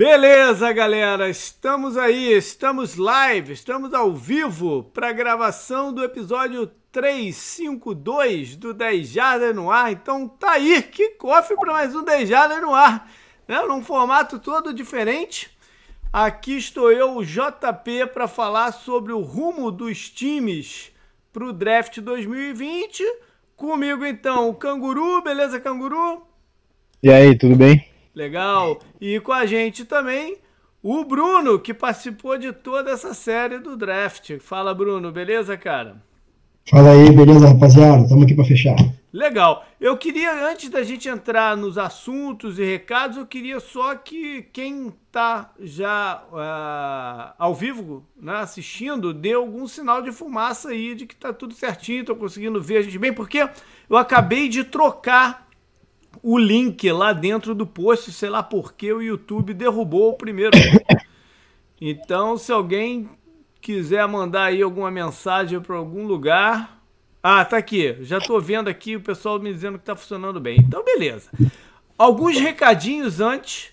Beleza, galera, estamos aí, estamos live, estamos ao vivo para gravação do episódio 352 do 10 Jardas no ar. Então tá aí, que cofre para mais um 10 Jardas no ar, né? Num formato todo diferente. Aqui estou eu, o JP, para falar sobre o rumo dos times para o draft 2020. Comigo então o Canguru, beleza, Canguru? E aí, tudo bem? Legal. E com a gente também o Bruno, que participou de toda essa série do draft. Fala, Bruno, beleza, cara? Fala aí, beleza, rapaziada? Estamos aqui para fechar. Legal. Eu queria, antes da gente entrar nos assuntos e recados, eu queria só que quem está já uh, ao vivo, né, assistindo, dê algum sinal de fumaça aí de que está tudo certinho, estou conseguindo ver a gente bem, porque eu acabei de trocar o link lá dentro do post, sei lá porque o YouTube derrubou o primeiro. Então, se alguém quiser mandar aí alguma mensagem para algum lugar. Ah, tá aqui. Já tô vendo aqui o pessoal me dizendo que tá funcionando bem. Então, beleza. Alguns recadinhos antes.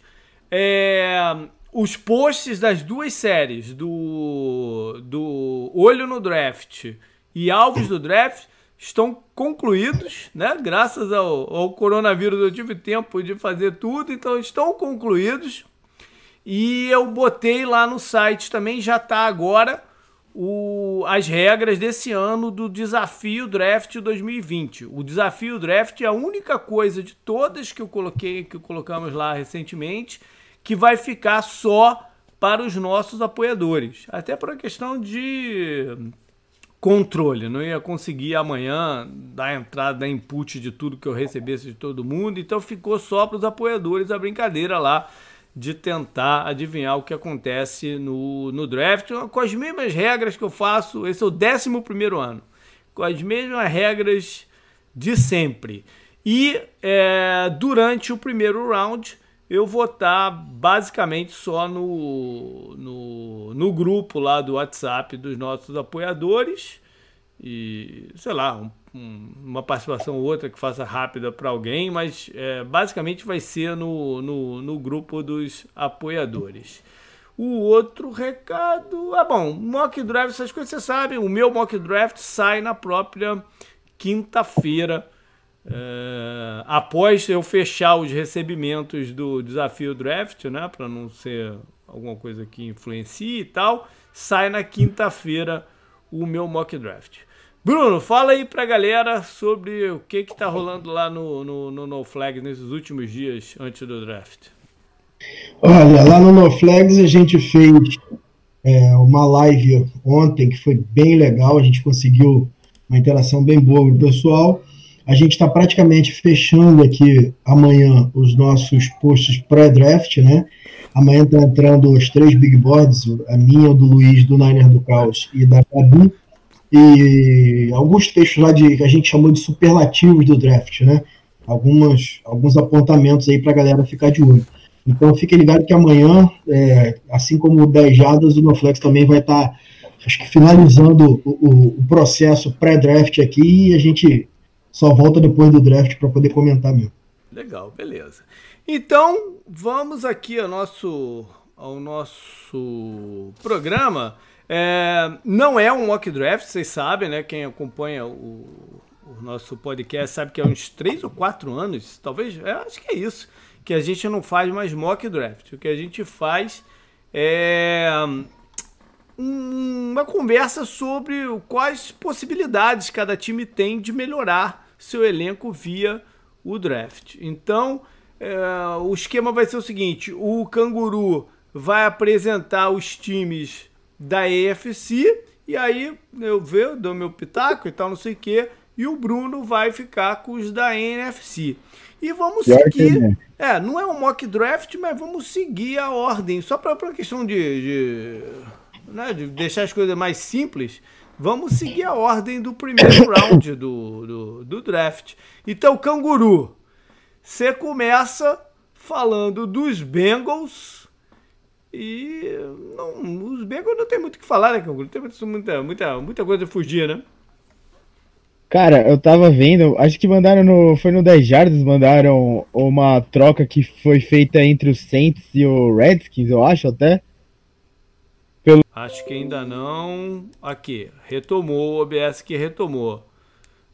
É, os posts das duas séries, do, do Olho no Draft e Alvos do Draft, estão concluídos, né? Graças ao, ao coronavírus eu tive tempo de fazer tudo, então estão concluídos. E eu botei lá no site também, já está agora, o, as regras desse ano do Desafio Draft 2020. O Desafio Draft é a única coisa de todas que eu coloquei, que colocamos lá recentemente, que vai ficar só para os nossos apoiadores. Até por uma questão de controle. Não ia conseguir amanhã dar entrada, dar input de tudo que eu recebesse de todo mundo. Então ficou só para os apoiadores a brincadeira lá de tentar adivinhar o que acontece no, no draft com as mesmas regras que eu faço. Esse é o 11 primeiro ano, com as mesmas regras de sempre. E é, durante o primeiro round eu vou estar basicamente só no, no, no grupo lá do WhatsApp dos nossos apoiadores e sei lá, um, um, uma participação ou outra que faça rápida para alguém, mas é, basicamente vai ser no, no, no, grupo dos apoiadores. O outro recado. Ah, bom, mock draft, essas coisas você sabe. O meu mock draft sai na própria quinta-feira é, após eu fechar os recebimentos do desafio draft, né, para não ser alguma coisa que influencie e tal, sai na quinta-feira o meu mock draft. Bruno, fala aí pra galera sobre o que que tá rolando lá no, no, no, no Flag nesses últimos dias antes do draft. Olha, lá no No Flags a gente fez é, uma live ontem que foi bem legal, a gente conseguiu uma interação bem boa com o pessoal. A gente está praticamente fechando aqui amanhã os nossos posts pré-draft, né? Amanhã está entrando os três big boards, a minha, do Luiz, do Niner do Caos e da Gabi, e alguns textos lá de que a gente chamou de superlativos do draft, né? Algumas, alguns apontamentos aí para a galera ficar de olho. Então fique ligado que amanhã, é, assim como o 10 Jadas, o Noflex também vai estar, tá, acho que finalizando o, o, o processo pré-draft aqui e a gente só volta depois do draft para poder comentar mesmo. Legal, beleza. Então, vamos aqui ao nosso, ao nosso programa. É, não é um mock draft, vocês sabem, né? Quem acompanha o, o, nosso podcast sabe que há uns 3 ou 4 anos, talvez, é, acho que é isso, que a gente não faz mais mock draft. O que a gente faz é uma conversa sobre quais possibilidades cada time tem de melhorar seu elenco via o draft. Então, é, o esquema vai ser o seguinte: o Canguru vai apresentar os times da EFC e aí eu vejo, dou meu pitaco e tal, não sei o quê, e o Bruno vai ficar com os da NFC. E vamos seguir. É, não é um mock draft, mas vamos seguir a ordem. Só para uma questão de, de, né, de deixar as coisas mais simples. Vamos seguir a ordem do primeiro round do, do, do draft. Então, Canguru, você começa falando dos Bengals e não, os Bengals não tem muito o que falar, né, Canguru? Tem muita, muita, muita coisa a fugir, né? Cara, eu tava vendo, acho que mandaram no. Foi no 10 Jardas, mandaram uma troca que foi feita entre o Saints e o Redskins, eu acho até. Pelo... Acho que ainda não. Aqui, retomou o OBS que retomou.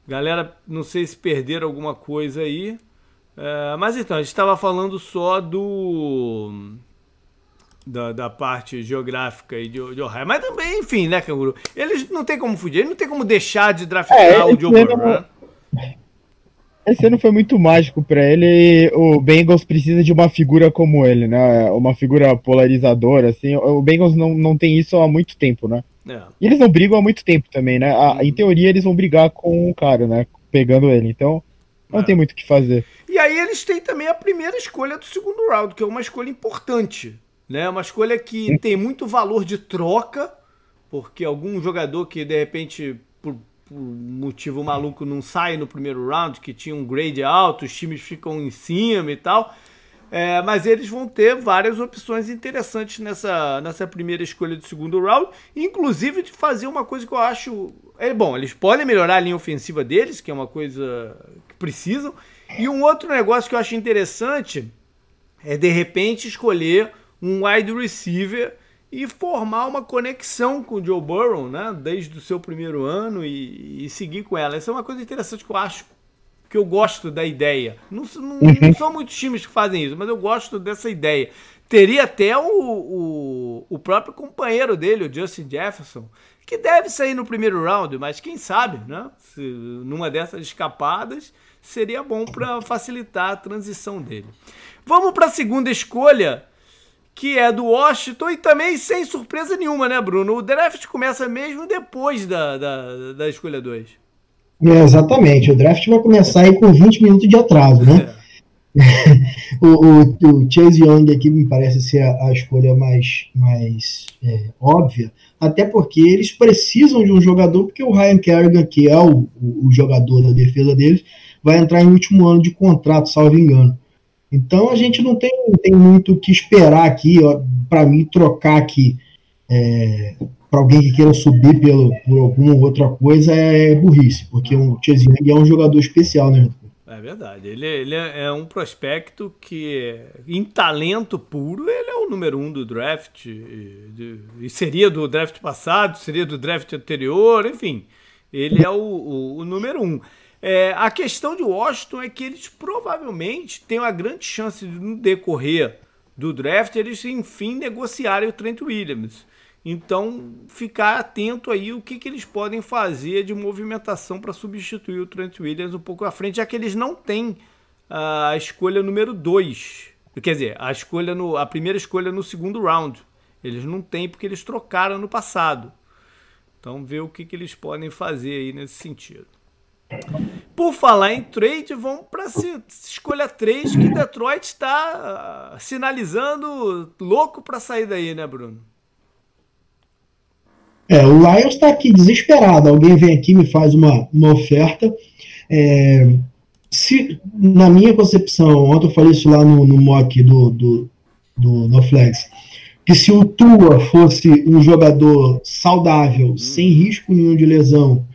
Galera, não sei se perderam alguma coisa aí. É, mas então, a gente estava falando só do da, da parte geográfica e de, de Ohio. Mas também, enfim, né, Canguru? Eles não tem como fugir, não tem como deixar de draftar é, o Joe Burrow, né? Esse ano foi muito mágico para ele. O Bengals precisa de uma figura como ele, né? Uma figura polarizadora, assim. O Bengals não, não tem isso há muito tempo, né? É. E eles não brigam há muito tempo também, né? Uhum. Em teoria, eles vão brigar com o cara, né? Pegando ele. Então, não é. tem muito o que fazer. E aí eles têm também a primeira escolha do segundo round, que é uma escolha importante. Né? Uma escolha que tem muito valor de troca, porque algum jogador que de repente, por motivo maluco, não sai no primeiro round, que tinha um grade alto, os times ficam em cima e tal. É, mas eles vão ter várias opções interessantes nessa, nessa primeira escolha do segundo round, inclusive de fazer uma coisa que eu acho. É, bom, eles podem melhorar a linha ofensiva deles, que é uma coisa que precisam. E um outro negócio que eu acho interessante é de repente escolher um wide receiver e formar uma conexão com o Joe Burrow, né? Desde o seu primeiro ano e, e seguir com ela. Essa é uma coisa interessante que eu acho que eu gosto da ideia. Não, não, não, uhum. são muitos times que fazem isso, mas eu gosto dessa ideia. Teria até o, o, o, próprio companheiro dele, o Justin Jefferson, que deve sair no primeiro round, mas quem sabe, né? Se, numa dessas escapadas, seria bom para facilitar a transição dele. Vamos para a segunda escolha que é do Washington e também sem surpresa nenhuma, né, Bruno? O draft começa mesmo depois da, da, da escolha 2. É, exatamente, o draft vai começar aí com 20 minutos de atraso, né? É. o, o, o, Chase Young aqui me parece ser a, a escolha mais, mais é, óbvia, até porque eles precisam de um jogador, porque o Ryan Kerrigan, que é o, o, o jogador da defesa deles, vai entrar em último ano de contrato, salvo engano. Então a gente não tem, tem muito o que esperar aqui, para mim, trocar aqui é, para alguém que queira subir pelo, por alguma outra coisa é burrice, porque o Chase Young é um jogador especial, né? É verdade. Ele, ele é um prospecto que, em talento puro, ele é o número um do draft. E, e seria do draft passado, seria do draft anterior, enfim. Ele é o, o, o número um. É, a questão de Washington é que eles provavelmente têm uma grande chance de, no decorrer do draft, eles enfim negociarem o Trent Williams. Então, ficar atento aí o que, que eles podem fazer de movimentação para substituir o Trent Williams um pouco à frente, já que eles não têm a escolha número 2. Quer dizer, a escolha no, a primeira escolha no segundo round. Eles não têm porque eles trocaram no passado. Então, ver o que, que eles podem fazer aí nesse sentido. Por falar em trade, vamos para escolha 3, que Detroit está sinalizando louco para sair daí, né, Bruno? É, o Lions está aqui desesperado. Alguém vem aqui me faz uma, uma oferta. É, se, na minha concepção, ontem eu falei isso lá no, no mock do, do, do NoFlex, que se o Tua fosse um jogador saudável, hum. sem risco nenhum de lesão,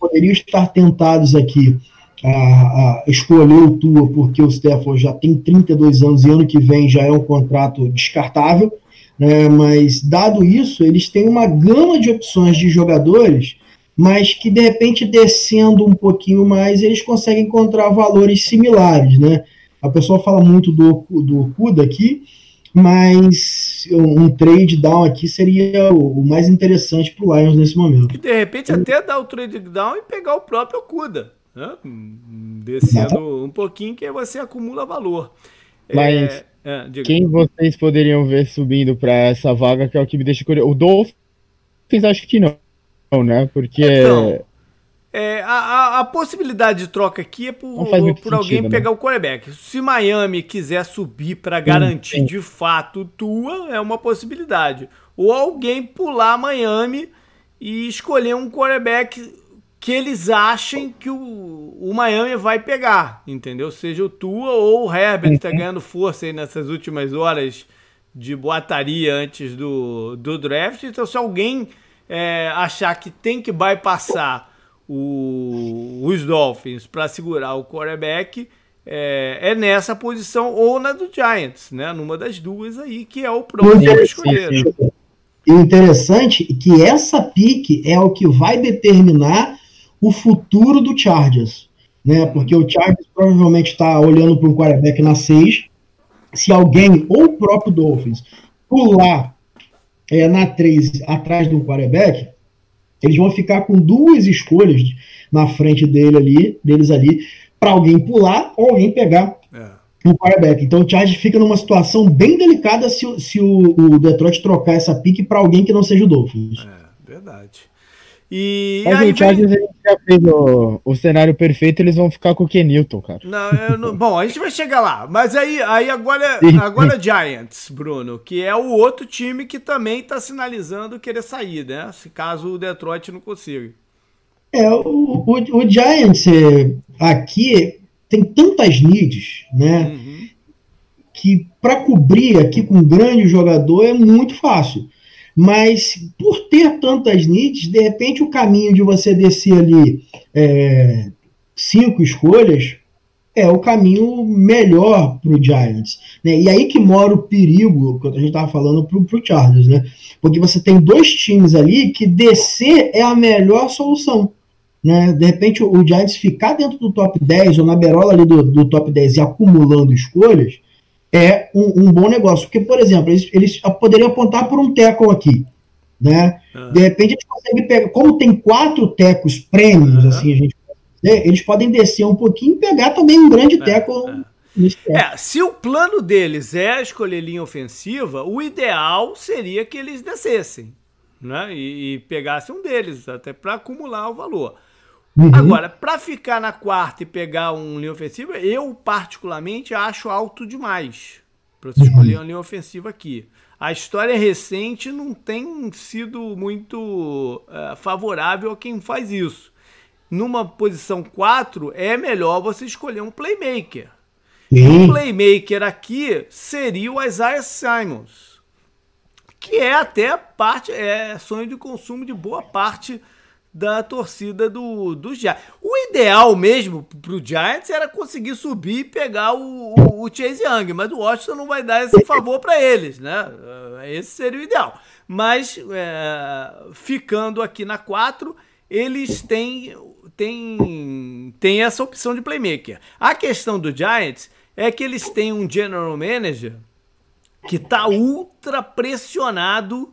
poderiam estar tentados aqui a, a, escolher o Tua, porque o Stafford já tem 32 anos e ano que vem já é um contrato descartável, né, mas dado isso, eles têm uma gama de opções de jogadores, mas que de repente descendo um pouquinho mais, eles conseguem encontrar valores similares. Né? A pessoa fala muito do, do Kuda aqui, mas um trade down aqui seria o mais interessante para o Lions nesse momento. E de repente até dar o trade down e pegar o próprio Cuda, né? descendo Exato. um pouquinho que aí você acumula valor. Mas é, é, quem vocês poderiam ver subindo para essa vaga que é o que me deixa curioso? O Dolphins acho que não, né? Porque então, é, a, a, possibilidade de troca aqui é por, por sentido, alguém né? pegar o quarterback. Se Miami quiser subir para garantir sim, sim. de fato tua, é uma possibilidade. Ou alguém pular Miami e escolher um quarterback que eles achem que o, o Miami vai pegar, entendeu? Seja o Tua ou o Herbert, que tá ganhando força aí nessas últimas horas de boataria antes do, do draft. Então, se alguém é, achar que tem que bypassar o, os Dolphins para segurar o quarterback é, é, nessa posição ou na do Giants, né? Numa das duas aí, que é o próximo escolher. O interessante é que essa pique é o que vai determinar o futuro do Chargers, né? Porque o Chargers provavelmente está olhando para um quarterback na 6. Se alguém, ou o próprio Dolphins, pular é, na 3 atrás do quarterback, eles vão ficar com duas escolhas na frente dele ali, deles ali, para alguém pular ou alguém pegar é. o quarterback. Então o Chargers fica numa situação bem delicada se, se o, o Detroit trocar essa pique para alguém que não seja o Dolphins. É, verdade. E, Mas aí o Chargers vem... já fez o, o, cenário perfeito, eles vão ficar com o Kenilton, cara. Não, não, bom, a gente vai chegar lá. Mas aí, aí agora, agora Giants, Bruno, que é o outro time que também está sinalizando querer sair, né? Se caso o Detroit não consiga. É, o, o, o Giants é, aqui tem tantas needs, né? Uhum. Que para cobrir aqui com um grande jogador é muito fácil. Mas por ter tantas needs, de repente o caminho de você descer ali é, cinco escolhas é o caminho melhor para o Giants. Né? E aí que mora o perigo, que a gente estava falando para o Chargers, né? Porque você tem dois times ali que descer é a melhor solução. Né? De repente o, Giants ficar dentro do top 10 ou na berola ali do, do top 10 e acumulando escolhas, é um, um, bom negócio. Porque, por exemplo, eles, eles poderiam apontar por um teco aqui. Né? Uhum. De repente, eles conseguem pegar. Como tem quatro tecos prêmios, uhum. assim, a gente né, eles podem descer um pouquinho e pegar também um grande é, teco. É. é. se o plano deles é escolher linha ofensiva, o ideal seria que eles descessem né? e, e pegassem um deles, até para acumular o valor. Uhum. Agora, para ficar na quarta e pegar um linha ofensiva, eu particularmente acho alto demais para você escolher uma linha ofensiva aqui. A história recente não tem sido muito uh, favorável a quem faz isso. Numa posição 4, é melhor você escolher um playmaker. E um playmaker aqui seria o Isaiah Simons, que é até parte, é sonho de consumo de boa parte da torcida do, do Giants. O ideal mesmo pro Giants era conseguir subir e pegar o, o, o Chase Young, mas o Washington não vai dar esse favor para eles, né? Eh, esse seria o ideal. Mas é, ficando aqui na 4, eles têm, têm, têm essa opção de playmaker. A questão do Giants é que eles têm um general manager que está ultra pressionado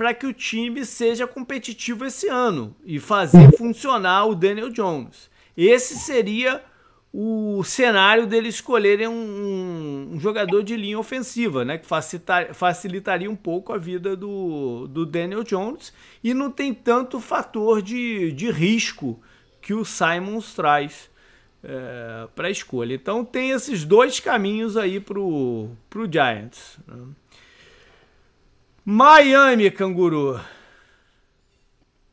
para que o time seja competitivo esse ano e fazer funcionar o Daniel Jones. Esse seria o cenário deles escolherem um, um, jogador de linha ofensiva, né? Que facilitar, facilitaria um pouco a vida do, do Daniel Jones e não tem tanto fator de, de risco que o Simons traz é, para a escolha. Então tem esses dois caminhos aí para o Giants. Né? Miami, canguru.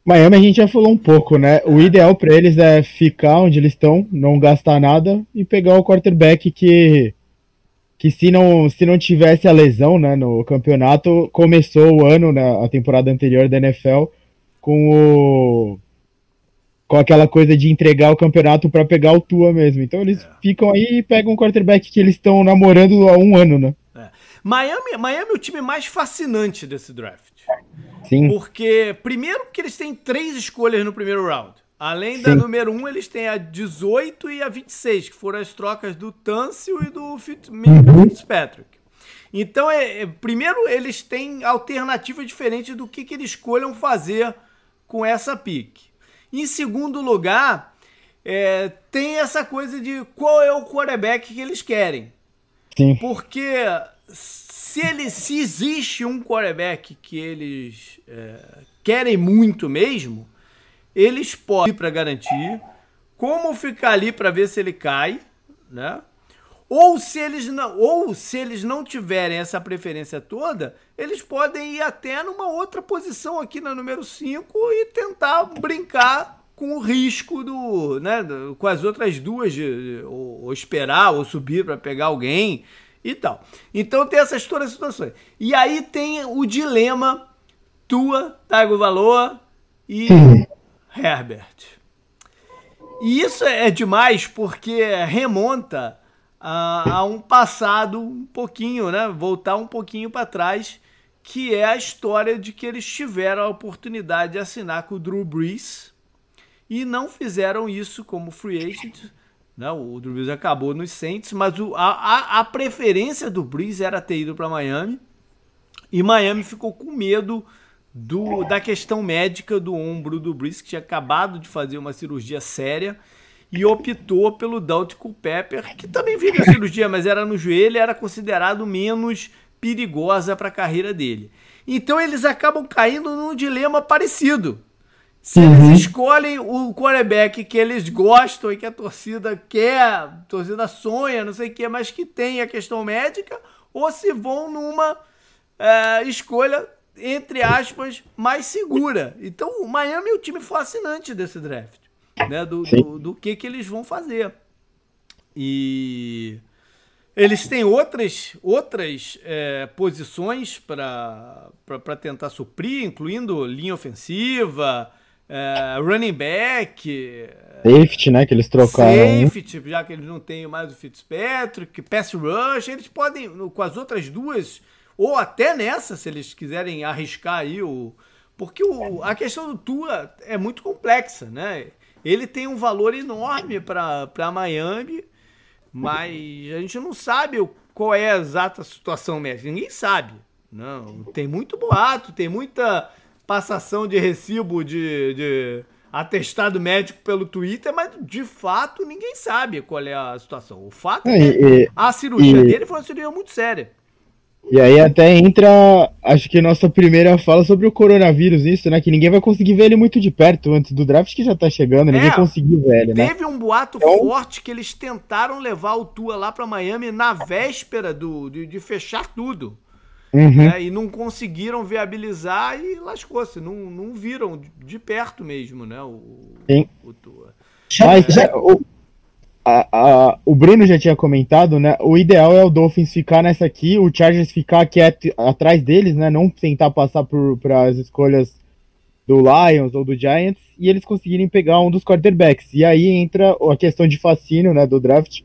Miami a gente já falou um pouco, né? O ideal para eles é ficar onde eles estão, não gastar nada e pegar o quarterback que que se não se não tivesse a lesão, né, no campeonato, começou o ano, né, a temporada anterior da NFL com o com aquela coisa de entregar o campeonato para pegar o Tua mesmo. Então eles é. ficam aí e pegam um quarterback que eles estão namorando há um ano, né? Miami, Miami é o time mais fascinante desse draft. Sim. Porque, primeiro, que eles têm três escolhas no primeiro round. Além da número 1, um, eles têm a 18 e a 26, que foram as trocas do Tâncio e do uhum. Fitzpatrick. Então, é, é, primeiro, eles têm alternativa diferente do que, que eles escolham fazer com essa pique. Em segundo lugar, é, tem essa coisa de qual é o quarterback que eles querem. Sim. Porque se ele se existe um quarterback que eles é, querem muito mesmo, eles podem ir para garantir, como ficar ali para ver se ele cai, né? Ou se eles não, ou se eles não tiverem essa preferência toda, eles podem ir até numa outra posição aqui na número 5 e tentar brincar com o risco do, né, com as outras duas, ou, ou esperar ou subir para pegar alguém e tal. Então tem essas todas as situações. E aí tem o dilema tua, Taigo Valor e Herbert. E isso é demais porque remonta a, a um passado um pouquinho, né? Voltar um pouquinho para trás, que é a história de que eles tiveram a oportunidade de assinar com o Drew Brees e não fizeram isso como free agent. Né? o Drew Brees acabou nos Saints, mas o, a, a, preferência do Brees era ter ido para Miami e Miami ficou com medo do, da questão médica do ombro do Brees, que tinha acabado de fazer uma cirurgia séria e optou pelo Dante Culpepper, que também vive a cirurgia, mas era no joelho era considerado menos perigosa para a carreira dele. Então eles acabam caindo num dilema parecido. Se uhum. eles escolhem o quarterback que eles gostam e que a torcida quer, a torcida sonha, não sei o que, mas que tem a questão médica, ou se vão numa é, escolha, entre aspas, mais segura. Então o Miami é o time fascinante desse draft né, do, do, do, que, que eles vão fazer. E eles têm outras, outras é, posições para tentar suprir, incluindo linha ofensiva, é, running back. Safety, né? Que eles trocaram. Safety, já que eles não têm mais o Fitzpatrick, pass rush, eles podem, com as outras duas, ou até nessa, se eles quiserem arriscar aí o. Porque o, a questão do Tua é muito complexa, né? Ele tem um valor enorme para Miami, mas a gente não sabe qual é a exata situação médica. Ninguém sabe. Não, tem muito boato, tem muita passação de recibo de, de atestado médico pelo Twitter, mas de fato ninguém sabe qual é a situação. O fato é, que a cirurgia e, dele foi uma cirurgia muito séria. E aí até entra, acho que nossa primeira fala sobre o coronavírus, isso, né? Que ninguém vai conseguir ver ele muito de perto antes do draft que já tá chegando, ninguém é, conseguiu ver ele, né? Teve um boato então... forte que eles tentaram levar o Tua lá para Miami na véspera do, de, de fechar tudo. Uhum. Né? E não conseguiram viabilizar e lascou-se, não, não viram de perto mesmo, né? O, Sim. o Tua. Mas, é, o, a, a, o Bruno já tinha comentado, né? O ideal é o Dolphins ficar nessa aqui, o Chargers ficar quieto atrás deles, né? Não tentar passar para as escolhas do Lions ou do Giants e eles conseguirem pegar um dos quarterbacks. E aí entra a questão de fascínio, né? Do draft,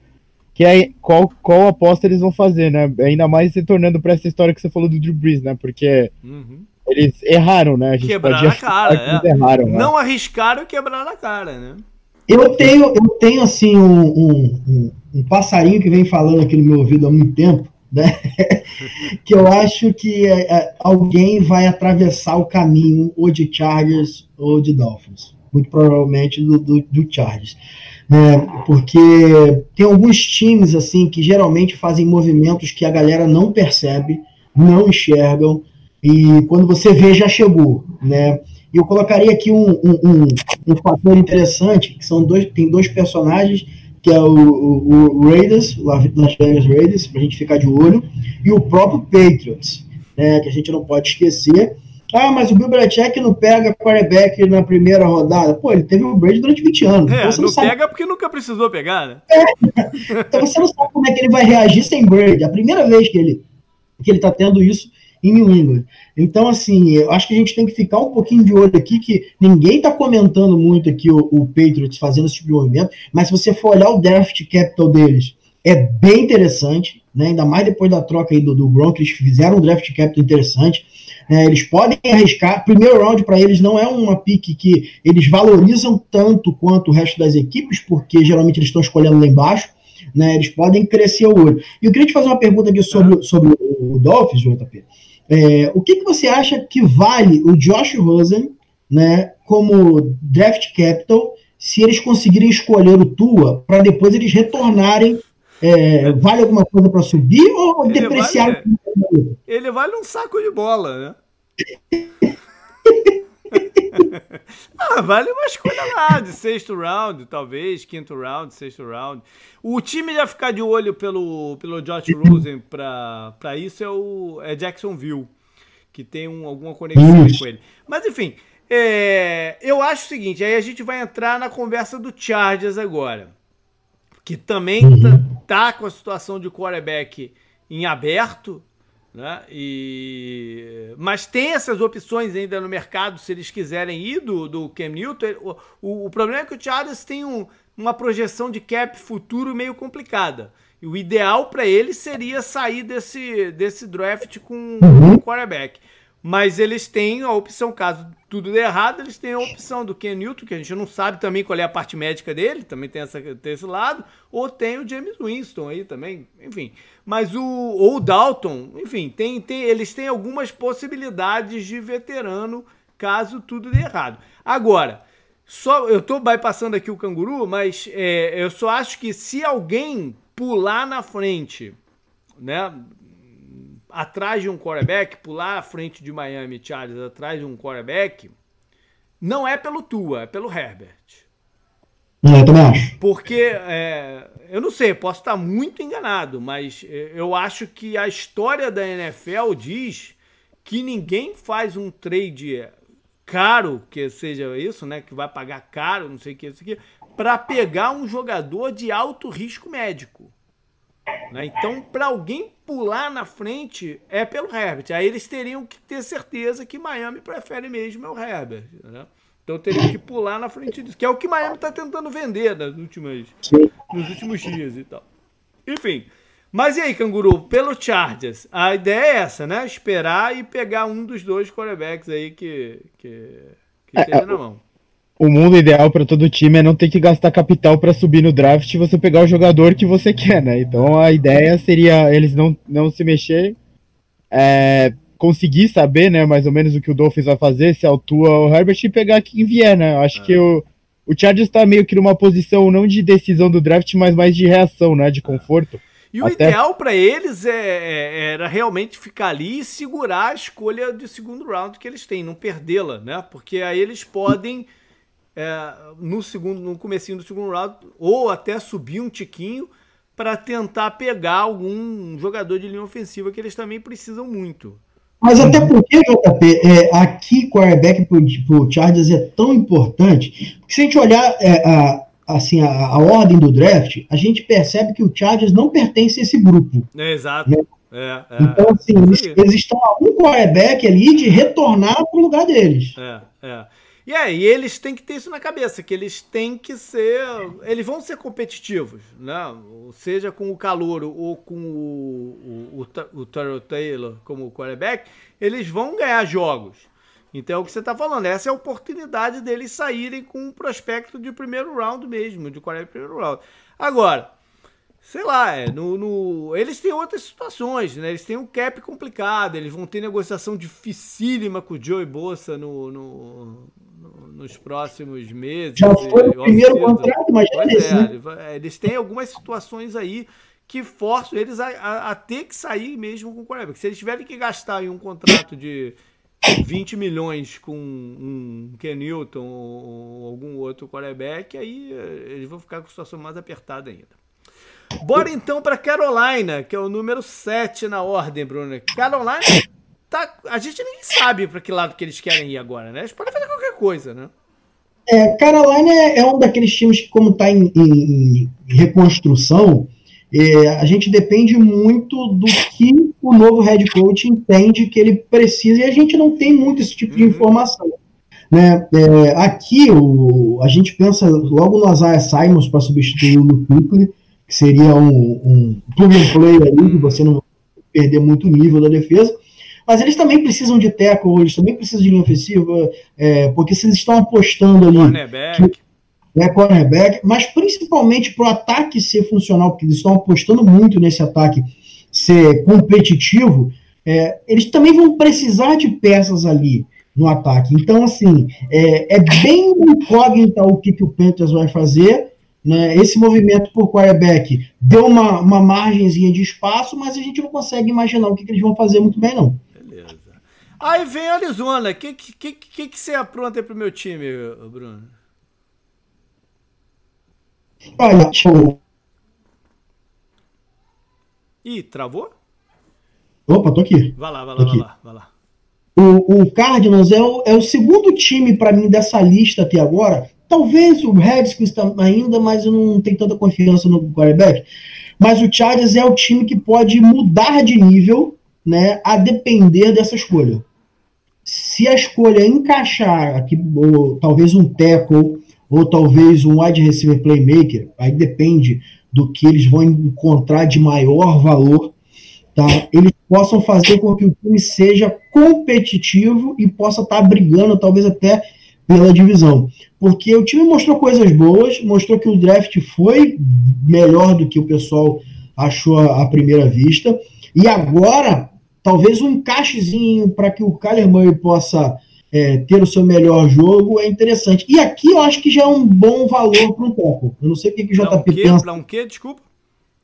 que é qual, qual aposta eles vão fazer, né? Ainda mais retornando para essa história que você falou do Drew Brees, né? Porque uhum. eles erraram, né? A gente quebraram a cara. É. Erraram, né? Não arriscaram e quebraram a cara, né? Eu tenho, eu tenho assim, um, um, um, um, passarinho que vem falando aqui no meu ouvido há muito tempo, né? que eu acho que é, é, alguém vai atravessar o caminho ou de Chargers ou de Dolphins. Muito provavelmente do, do, do Chargers. Né? Porque tem alguns times assim que geralmente fazem movimentos que a galera não percebe, não enxergam, e quando você vê, já chegou. Né? Eu colocaria aqui um, um, um, um, fator interessante, que são dois, tem dois personagens, que é o, o, o Raiders, Las Vegas Raiders, para a gente ficar de olho, e o próprio Patriots, né, que a gente não pode esquecer. Ah, mas o Bill Belichick não pega quarterback na primeira rodada. Pô, ele teve o Brady durante 20 anos. É, então não, não sabe... pega porque nunca precisou pegar, né? É. Então você não sabe como é que ele vai reagir sem Brady. A primeira vez que ele que ele está tendo isso em New England. Então, assim, eu acho que a gente tem que ficar um pouquinho de olho aqui, que ninguém está comentando muito aqui o, o, Patriots fazendo esse tipo de movimento, mas se você for olhar o draft capital deles, é bem interessante, né? ainda mais depois da troca aí do, do Gronk, eles fizeram um draft capital interessante. É, eles podem arriscar. Primeiro round para eles não é uma pique que eles valorizam tanto quanto o resto das equipes, porque geralmente eles estão escolhendo lá embaixo. Né, eles podem crescer o olho. E eu queria te fazer uma pergunta aqui sobre, sobre o Dolphins, JP. É, o que, que você acha que vale o Josh Rosen né, como draft capital se eles conseguirem escolher o Tua para depois eles retornarem? É, vale alguma coisa para subir ou ele depreciar? Vale, ele vale um saco de bola, né? ah, vale uma escolha lá, de sexto round, talvez, quinto round, sexto round. O time já ficar de olho pelo, pelo Josh Rosen para isso é o é Jacksonville, que tem um, alguma conexão com ele. Mas enfim, é, eu acho o seguinte, aí a gente vai entrar na conversa do Chargers agora, que também tá, tá com a situação de quarterback em aberto, né? E... Mas tem essas opções ainda no mercado se eles quiserem ir do, do Cam Newton. O, o, o problema é que o Chargers tem um, uma projeção de cap futuro meio complicada. E o ideal para ele seria sair desse, desse draft com uhum. um quarterback. Mas eles têm a opção, caso tudo dê errado, eles têm a opção do Ken Newton, que a gente não sabe também qual é a parte médica dele, também tem, essa, tem esse lado, ou tem o James Winston aí também, enfim. Mas o. Ou o Dalton, enfim, tem, tem, eles têm algumas possibilidades de veterano caso tudo dê errado. Agora, só eu tô bypassando aqui o canguru, mas é, eu só acho que se alguém pular na frente, né? Atrás de um quarterback, pular à frente de Miami Chargers atrás de um quarterback, não é pelo Tua, é pelo Herbert. Eu também acho. Porque, é, eu não sei, posso estar muito enganado, mas é, eu acho que a história da NFL diz que ninguém faz um trade caro, que seja isso, né? Que vai pagar caro, não sei o que, isso aqui, para pegar um jogador de alto risco médico. Né? Então, para alguém pular na frente, é pelo Herbert. Aí eles teriam que ter certeza que Miami prefere mesmo é o Herbert. Né? Então teriam que pular na frente disso, que é o que Miami está tentando vender nas últimas, nos últimos dias e tal. Enfim. Mas e aí, Canguru, pelo Chargers, a ideia é essa, né? Esperar e pegar um dos dois quarterbacks aí que, que, que é, esteja na mão o mundo ideal para todo time é não ter que gastar capital para subir no draft e você pegar o jogador que você quer, né? Então a ideia seria eles não, não se mexer, é, conseguir saber, né, mais ou menos o que o Dolphins vai fazer, se autua o Herbert e pegar quem vier, né? Eu acho que o, o Chargers está meio que numa posição não de decisão do draft, mas mais de reação, né, de conforto. E o Até... ideal para eles é, é, era realmente ficar ali e segurar a escolha de segundo round que eles têm, não perdê-la, né? Porque aí eles podem é, no segundo, no comecinho do segundo round, ou até subir um tiquinho para tentar pegar algum jogador de linha ofensiva que eles também precisam muito. Mas até porque, JP, é, aqui quarterback pro, pro Chargers é tão importante, porque se a gente olhar é, a, assim, a, a, ordem do draft, a gente percebe que o Chargers não pertence a esse grupo. É, exato. Né? É, é. Então, assim, eles, eles, estão a um quarterback ali de retornar para o lugar deles. É, é. E aí, eles têm que ter isso na cabeça, que eles têm que ser. Eles vão ser competitivos, né? Seja com o Calouro ou com o, o, o, o Taro Taylor como quarterback, eles vão ganhar jogos. Então é o que você está falando, essa é a oportunidade deles saírem com um prospecto de primeiro round mesmo, de quarterback primeiro round. Agora, sei lá, é, no, no, eles têm outras situações, né? Eles têm um cap complicado, eles vão ter negociação dificílima com o Joey Bossa no, no, nos próximos meses. Já foi o primeiro contrato, mas é esse, é, né? eles têm algumas situações aí que forçam eles a, a, a ter que sair mesmo com o quarterback. Se eles tiverem que gastar em um contrato de 20 milhões com um Ken Newton ou algum outro quarterback, aí eh, eles vão ficar com a situação mais apertada ainda. Bora então para Carolina, que é o número 7 na ordem, Bruno. Carolina tá, a gente nem sabe para que lado que eles querem ir agora, né? Eles podem fazer qualquer coisa, né? É, Carolina é, um daqueles times que, como está em, em, reconstrução, é, a gente depende muito do que o novo head coach entende que ele precisa, e a gente não tem muito esse tipo de uhum. informação. Né? É, aqui, o, a gente pensa logo no Isaiah Simons para substituir o Luke que seria um, um plug and play ali, que uhum. você não perder muito o nível da defesa. Mas eles também precisam de tackle, eles também precisam de linha ofensiva, é, porque se eles estão apostando ali. Cornerback. Que, é, cornerback, mas principalmente para o ataque ser funcional, porque eles estão apostando muito nesse ataque ser competitivo, é, eles também vão precisar de peças ali no ataque. Então, assim, é, é bem incógnita o que, que o Panthers vai fazer. Né? Esse movimento por quarterback deu uma, uma margenzinha de espaço, mas a gente não consegue imaginar o que, que eles vão fazer muito bem, não. Aí vem a Arizona. O que, que, que, que você apronta pro meu time, Bruno? Olha. Ih, travou? Opa, tô aqui. Vai lá, vai lá, vai lá, vai lá. O, o Cardinals é o, é o segundo time para mim dessa lista aqui agora. Talvez o Redskins ainda, mas eu não tenho tanta confiança no quarterback. Mas o Chargers é o time que pode mudar de nível, né, a depender dessa escolha se a escolha encaixar aqui, ou, talvez um tackle ou talvez um wide receiver playmaker, aí depende do que eles vão encontrar de maior valor, tá? Eles possam fazer com que o time seja competitivo e possa estar tá brigando, talvez até pela divisão. Porque o time mostrou coisas boas, mostrou que o draft foi melhor do que o pessoal achou à primeira vista. E agora, talvez um encaixezinho para que o Kyler Murray possa é, ter o seu melhor jogo é interessante. E aqui eu acho que já é um bom valor para um teco. Eu não sei o que, que o JP um pensa. Para um quê? Desculpa.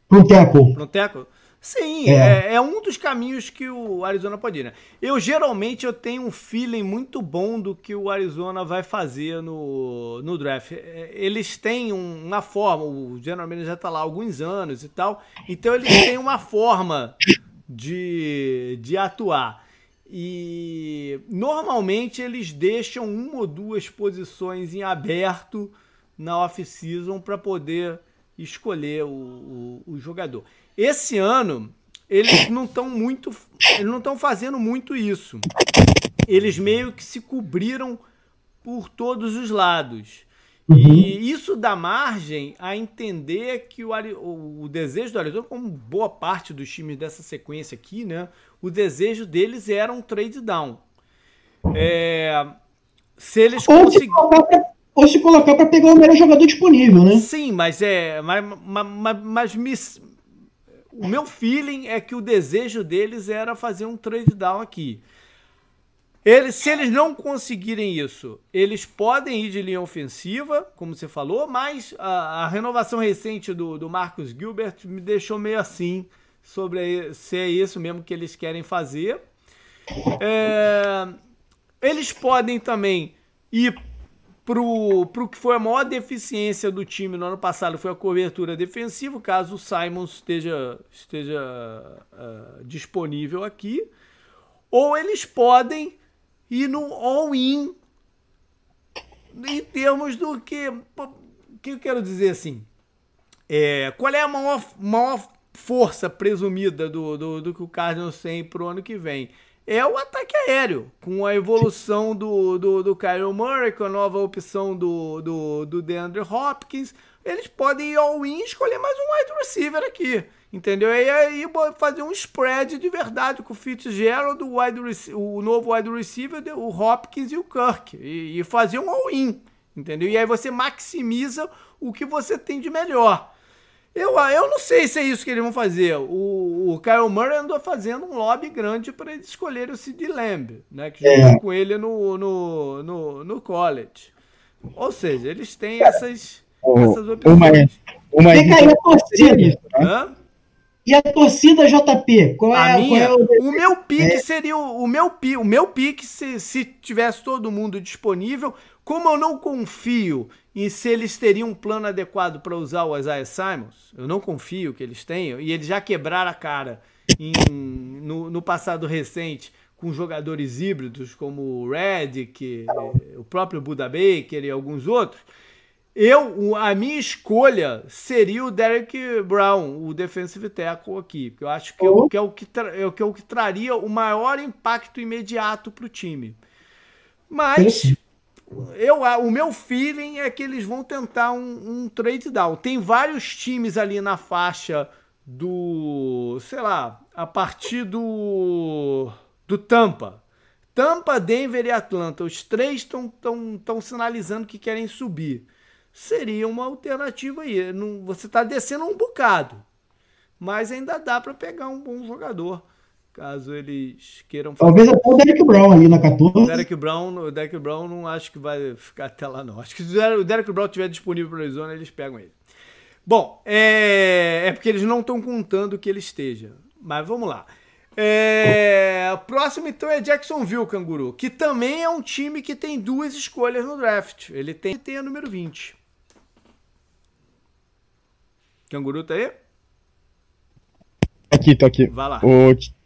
Para um teco. Para um teco? Sim, é. é. É, um dos caminhos que o Arizona pode ir. Né? Eu geralmente eu tenho um feeling muito bom do que o Arizona vai fazer no, no draft. É, eles têm uma forma, o General Manager já está lá há alguns anos e tal, então eles têm uma forma de, de atuar. E normalmente eles deixam uma ou duas posições em aberto na off-season para poder escolher o, o, o jogador. Esse ano, eles não estão muito. Eles não estão fazendo muito isso. Eles meio que se cobriram por todos os lados. Uhum. E isso dá margem a entender que o, o, desejo do Arizona, como boa parte dos times dessa sequência aqui, né? O desejo deles era um trade down. É, se eles conseguirem ou se colocar para pegar o melhor jogador disponível, né? Sim, mas é. Mas, mas, mas me, o meu feeling é que o desejo deles era fazer um trade down aqui. Eles, se eles não conseguirem isso, eles podem ir de linha ofensiva, como você falou, mas a, a renovação recente do, do Marcus Gilbert me deixou meio assim sobre se é isso mesmo que eles querem fazer. É, eles podem também ir pro, pro que foi a maior deficiência do time no ano passado foi a cobertura defensiva, caso o Simons esteja, esteja uh, disponível aqui. Ou eles podem ir no all-in em termos do que. O que eu quero dizer assim? É, qual é a maior, maior força presumida do, do, do que o Cardinals tem para o ano que vem? É o ataque aéreo, com a evolução do, do, do Kyle Murray, com a nova opção do, do, do DeAndre Hopkins. Eles podem ir ao win e escolher mais um wide receiver aqui. Entendeu? E aí fazer um spread de verdade com o Fitzgerald, o, wide, o novo wide receiver, o Hopkins e o Kirk. E, e fazer um all-in. Entendeu? E aí você maximiza o que você tem de melhor. Eu, eu não sei se é isso que eles vão fazer. O, o Kyle Murray andou fazendo um lobby grande para eles escolherem o Sid Lamb, né? Que jogou é. com ele no, no, no, no, college. Ou seja, eles têm essas, essas opções. Uma, uma e a torcida. Né? E a torcida JP? Qual é, a minha, qual é o... o... meu pique é. seria o, o meu pique, o meu pique se, se tivesse todo mundo disponível. Como eu não confio e se eles teriam um plano adequado para usar o Isaiah Simons, eu não confio que eles tenham, e eles já quebraram a cara em, no, no, passado recente com jogadores híbridos como o Redick, o próprio Buda Baker e alguns outros. Eu, a minha escolha seria o Derek Brown, o defensive tackle aqui, porque eu acho que, é, que, é o que, é, que é o que traria o maior impacto imediato para o time. Mas eu, o meu feeling é que eles vão tentar um, um trade down. Tem vários times ali na faixa do, sei lá, a partir do do Tampa. Tampa, Denver e Atlanta. Os três estão sinalizando que querem subir. Seria uma alternativa aí. Não, você está descendo um bocado. Mas ainda dá para pegar um bom jogador caso eles queiram fazer. Talvez até o Derek Brown ali na 14. O Derek Brown, o Derek Brown não acho que vai ficar até lá, não. Acho que se o Derek Brown estiver disponível para a Arizona, eles pegam ele. Bom, é, é porque eles não estão contando que ele esteja. Mas vamos lá. É... Próximo então é Jacksonville, Canguru, que também é um time que tem duas escolhas no draft. Ele tem, tem a número 20. Canguru tá aí? Aqui, tô aqui. Vai lá. O,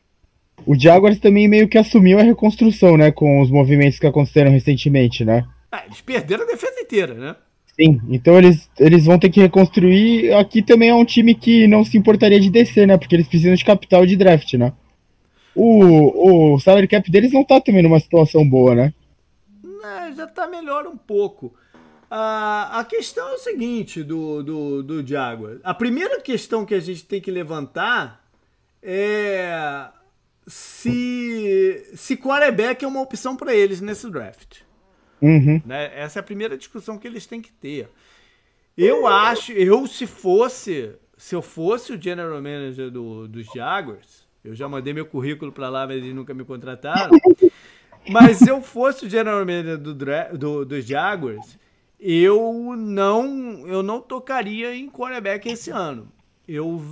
o Jaguars também meio que assumiu a reconstrução, né? Com os movimentos que aconteceram recentemente, né? Ah, eles perderam a defesa inteira, né? Sim, então eles, eles vão ter que reconstruir. Aqui também é um time que não se importaria de descer, né? Porque eles precisam de capital de draft, né? O, o salary cap deles não tá também numa situação boa, né? Não, já tá melhor um pouco. a, a questão é o seguinte do, do, do Jaguar. A primeira questão que a gente tem que levantar é se, se quarterback é uma opção para eles nesse draft. Uhum. Né? Essa é a primeira discussão que eles têm que ter. Eu acho, eu se fosse, se eu fosse o general manager do, dos Jaguars, eu já mandei meu currículo para lá, mas eles nunca me contrataram. mas se eu fosse o general manager do, do, dos Jaguars, eu não, eu não tocaria em quarterback esse ano. Eu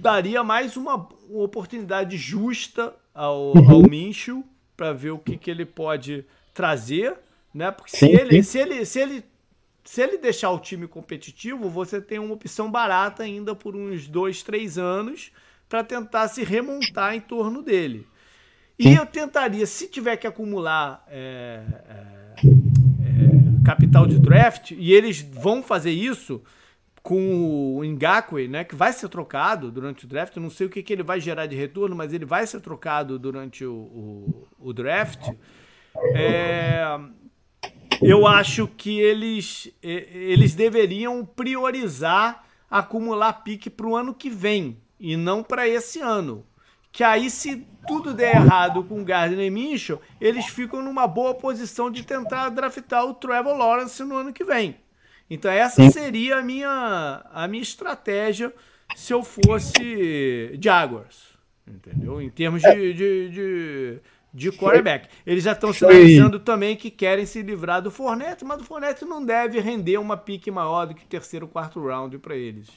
daria mais uma, uma oportunidade justa ao, ao Minshew para ver o que, que ele pode trazer, né? Porque sim, se, ele, se ele se ele se ele deixar o time competitivo, você tem uma opção barata ainda por uns dois, três anos para tentar se remontar em torno dele. E eu tentaria, se tiver que acumular é, é, é, capital de draft, e eles vão fazer isso com o Ngakwe, né, que vai ser trocado durante o draft. Não sei o que, que ele vai gerar de retorno, mas ele vai ser trocado durante o, o, o draft. É, eu acho que eles, eles deveriam priorizar acumular pique para o ano que vem e não para esse ano. Que aí, se tudo der errado com Gardner e Minshew, eles ficam numa boa posição de tentar draftar o Trevor Lawrence no ano que vem. Então, essa seria a minha, a minha estratégia se eu fosse Jaguars. Entendeu? Em termos de, de, de de quarterback. Eles já estão sinalizando também que querem se livrar do Fornette, mas o Fornette não deve render uma pique maior do que o terceiro, quarto round para eles.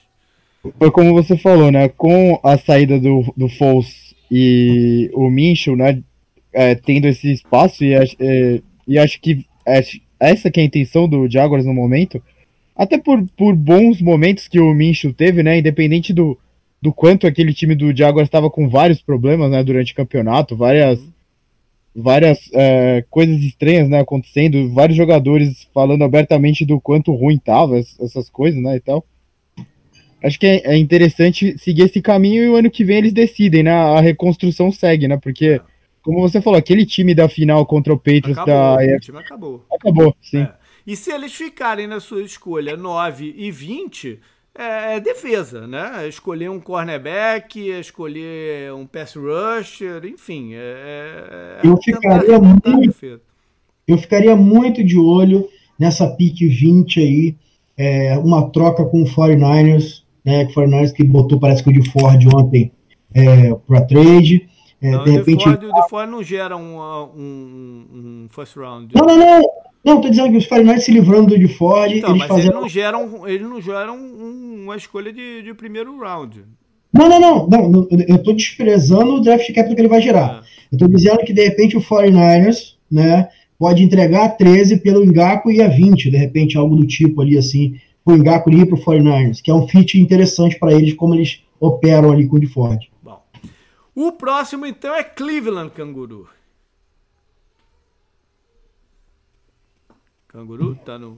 Foi como você falou, né? Com a saída do, do Foles e o Minchel, né? É, tendo esse espaço, e, é, e acho que é, essa que é a intenção do Jaguars no momento, até por, por bons momentos que o Minchel teve, né? Independente do, do quanto aquele time do Jaguars estava com vários problemas, né? Durante o campeonato, várias várias é, coisas estranhas né, acontecendo, vários jogadores falando abertamente do quanto ruim tava essas coisas, né, e tal. Acho que é, é interessante seguir esse caminho e o ano que vem eles decidem, né? A reconstrução segue, né? Porque, como você falou, aquele time da final contra o Patriots acabou, da. O time acabou. Acabou, sim. É. E se eles ficarem na sua escolha 9 e 20, é, é, defesa, né? Escolher um cornerback, escolher um pass rusher, enfim. É, é eu, ficaria muito, eu ficaria muito de olho nessa pick 20 aí, é, uma troca com o 49ers, né? O 49ers que botou, parece que o de Ford ontem é, para trade. É, não, de repente. O de Ford não gera um, um, um first round. Não, não, não. Não, tô dizendo que os 49ers se livrando do de Ford. Então, eles mas fazendo... eles não geram, eles não geram um, uma escolha de, de primeiro round. Não, não, não, não, Eu tô desprezando o draft capital que ele vai gerar. É. Eu tô dizendo que de repente o 49ers, né, pode entregar a 13 pelo Engaco e a 20, de repente, algo do tipo ali assim, o Engaco ir pro 49ers, que é um fit interessante para eles, como eles operam ali com o de Ford. Bom. O próximo então é Cleveland Canguru. Canguru tá no.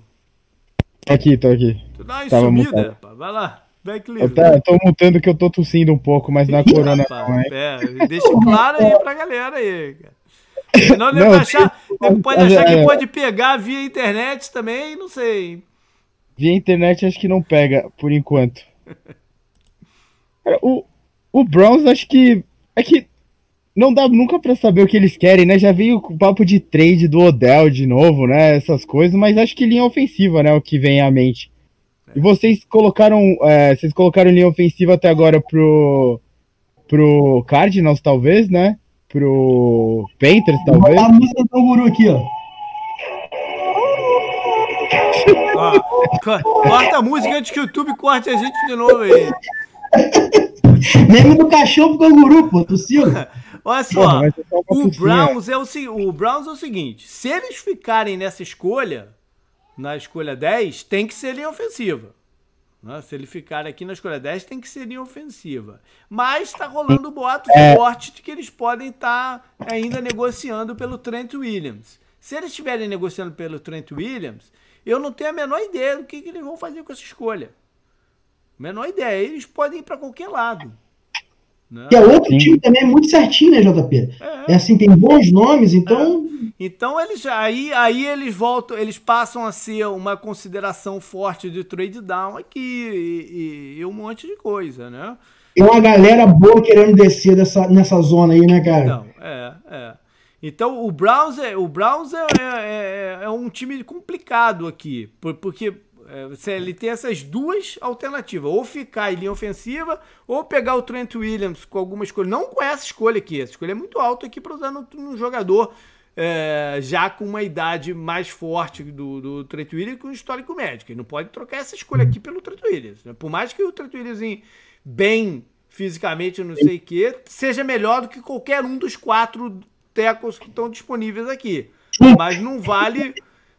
Tô aqui, tô aqui. Tu dá uma Tava sumida, rapaz. Vai lá. Vai, Clive. Eu, tô mutando que eu tô tossindo um pouco, mas na Ih, corona rapaz, não, hein? deixa claro aí pra galera aí, cara. Senão não, não, achar, pode achar que é, pode pegar via internet também, não sei. Via internet acho que não pega, por enquanto. o, o Browns acho que. É que não dá nunca para saber o que eles querem, né? Já veio o papo de trade do Odell de novo, né? Essas coisas, mas acho que linha ofensiva, né? O que vem à mente. E vocês colocaram, é, vocês colocaram linha ofensiva até agora pro pro Cardinals, talvez, né? Pro Panthers, talvez. A música do Guru aqui, ó. corta a música antes que o YouTube corte a gente de novo aí. Meme do cachorro pro canguru, pô, tossiu. Olha só, o Browns, é o, o Browns é o seguinte: se eles ficarem nessa escolha, na escolha 10, tem que ser linha ofensiva. Né? Se ele ficar aqui na escolha 10, tem que ser linha ofensiva. Mas está rolando o boato é. forte de que eles podem estar tá ainda negociando pelo Trent Williams. Se eles estiverem negociando pelo Trent Williams, eu não tenho a menor ideia do que, que eles vão fazer com essa escolha. Menor ideia. Eles podem ir para qualquer lado. Né? Que é outro Sim. time também muito certinho, né, JP? É. é. assim, tem bons nomes, então. É. Então eles aí, aí eles voltam, eles passam a ser uma consideração forte de trade down aqui e, e, e um monte de coisa, né? Tem uma galera boa querendo descer dessa, nessa zona aí, né, cara? Então, é, é. Então o Browns é, o Browns é, é, é, é um time complicado aqui, porque é, ele tem essas duas alternativas, ou ficar em linha ofensiva, ou pegar o Trent Williams com alguma escolha. Não com essa escolha aqui, essa escolha é muito alta aqui para usar no jogador é, já com uma idade mais forte do, do Trent Williams com histórico médico. Ele não pode trocar essa escolha aqui pelo Trent Williams. Né? Por mais que o Trent Williams bem fisicamente, não sei o que, seja melhor do que qualquer um dos quatro tecos que estão disponíveis aqui. Mas não vale,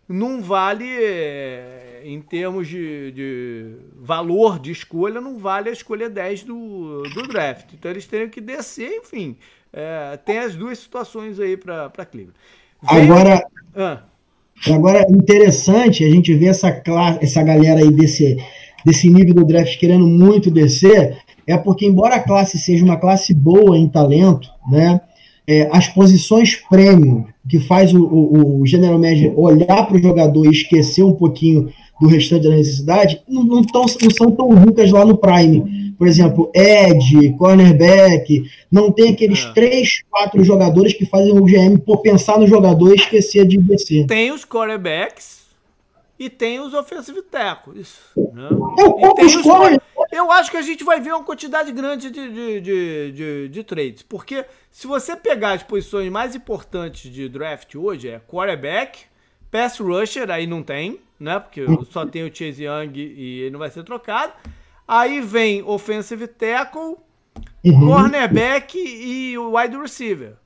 não vale é, em termos de, de, valor de escolha, não vale a escolha 10 do, do draft. Então eles teriam que descer, enfim. É, tem as duas situações aí para Cleveland. Agora, ah. agora, interessante a gente ver essa, classe, essa galera aí desse, desse nível do draft querendo muito descer, é porque, embora a classe seja uma classe boa em talento, né? É, as posições prêmio, que faz o, o, o general manager olhar para o jogador e esquecer um pouquinho do restante da necessidade, não, não, tão, não são tão ricas lá no Prime. Por exemplo, Ed, cornerback, não tem aqueles é. três, quatro jogadores que fazem o GM por pensar no jogador e esquecer de descer. Tem os cornerbacks, e tem os offensive tackles. Né? Eu, os, né? eu acho que a gente vai ver uma quantidade grande de, de, de, de, de trades. Porque se você pegar as posições mais importantes de draft hoje, é quarterback, pass rusher, aí não tem, né? Porque só tem o Chase Young e ele não vai ser trocado. Aí vem offensive tackle, uhum. cornerback e wide receiver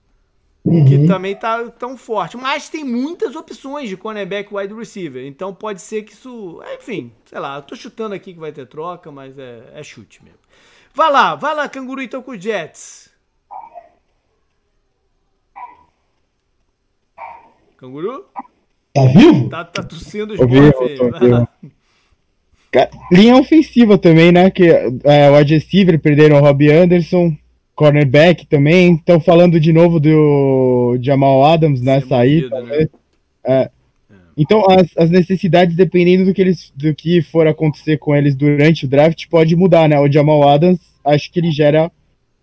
uhum. que também tá tão forte. Mas tem muitas opções de cornerback wide receiver. Então pode ser que isso. Enfim, sei lá, eu tô chutando aqui que vai ter troca, mas é, é chute mesmo. Vai lá, vai lá, canguru, então com o Jets. Canguru? Tá vivo? Tá, tá tossindo os Linha ofensiva também, né? Que é, o wide receiver perderam o Robbie Anderson cornerback também. Estão falando de novo do Jamal Adams, né? Sair. Né? É. é. Então, as, as, necessidades, dependendo do que, eles, do que for acontecer com eles durante o draft, pode mudar, né? O Jamal Adams, acho que ele gera.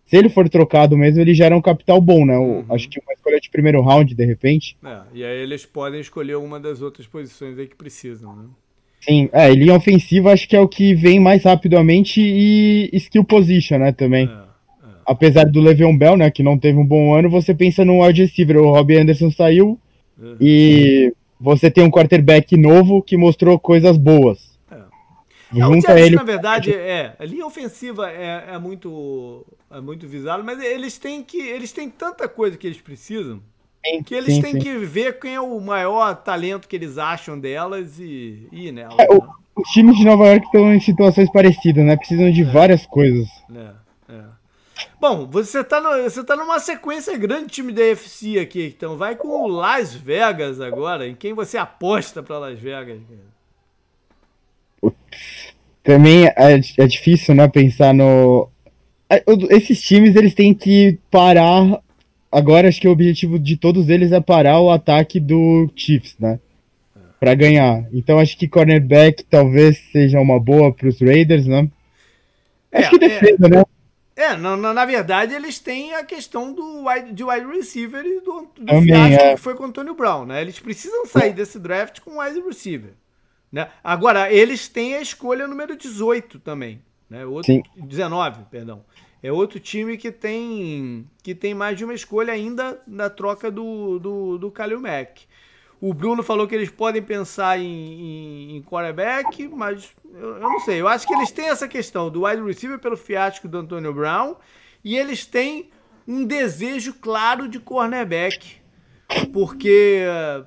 Se ele for trocado mesmo, ele gera um capital bom, né? Uhum. Acho que uma escolha de primeiro round, de repente. É, e aí eles podem escolher uma das outras posições aí que precisam, né? Sim, é, linha ofensiva acho que é o que vem mais rapidamente e skill position, né, também. É apesar do Le'Veon Bell, né, que não teve um bom ano, você pensa no wide receiver. O Robbie Anderson saiu uhum. e você tem um quarterback novo que mostrou coisas boas. É. Junta é, ele. Na verdade, é. A linha ofensiva é, é, muito, é muito visada, mas eles têm que. Eles têm tanta coisa que eles precisam. Sim, que eles sim, têm sim. que ver quem é o maior talento que eles acham delas e, ir nelas. É, né? Os times de Nova York estão em situações parecidas, né? Precisam de é. várias coisas. É. Bom, você tá, no, você tá numa sequência grande time da UFC aqui, então vai com o Las Vegas agora. Em quem você aposta para Las Vegas? Também é, é difícil, né, pensar no... É, esses times, eles têm que parar... Agora, acho que o objetivo de todos eles é parar o ataque do Chiefs, né? Para ganhar. Então, acho que cornerback talvez seja uma boa para os Raiders, né? Acho é, que defesa, é... né? É, na, na, verdade, eles têm a questão do wide, de wide receiver e do, do Também, fiasco é. que foi com o Antônio Brown, né? Eles precisam sair desse draft com wide receiver. Né? Agora, eles têm a escolha número 18 também. Né? Outro, Sim. 19, perdão. É outro time que tem, que tem mais de uma escolha ainda na troca do, do, do Kalil Mack. O Bruno falou que eles podem pensar em, em, em mas eu, eu, não sei. Eu acho que eles têm essa questão do wide receiver pelo fiasco do Antonio Brown e eles têm um desejo claro de cornerback, porque uh,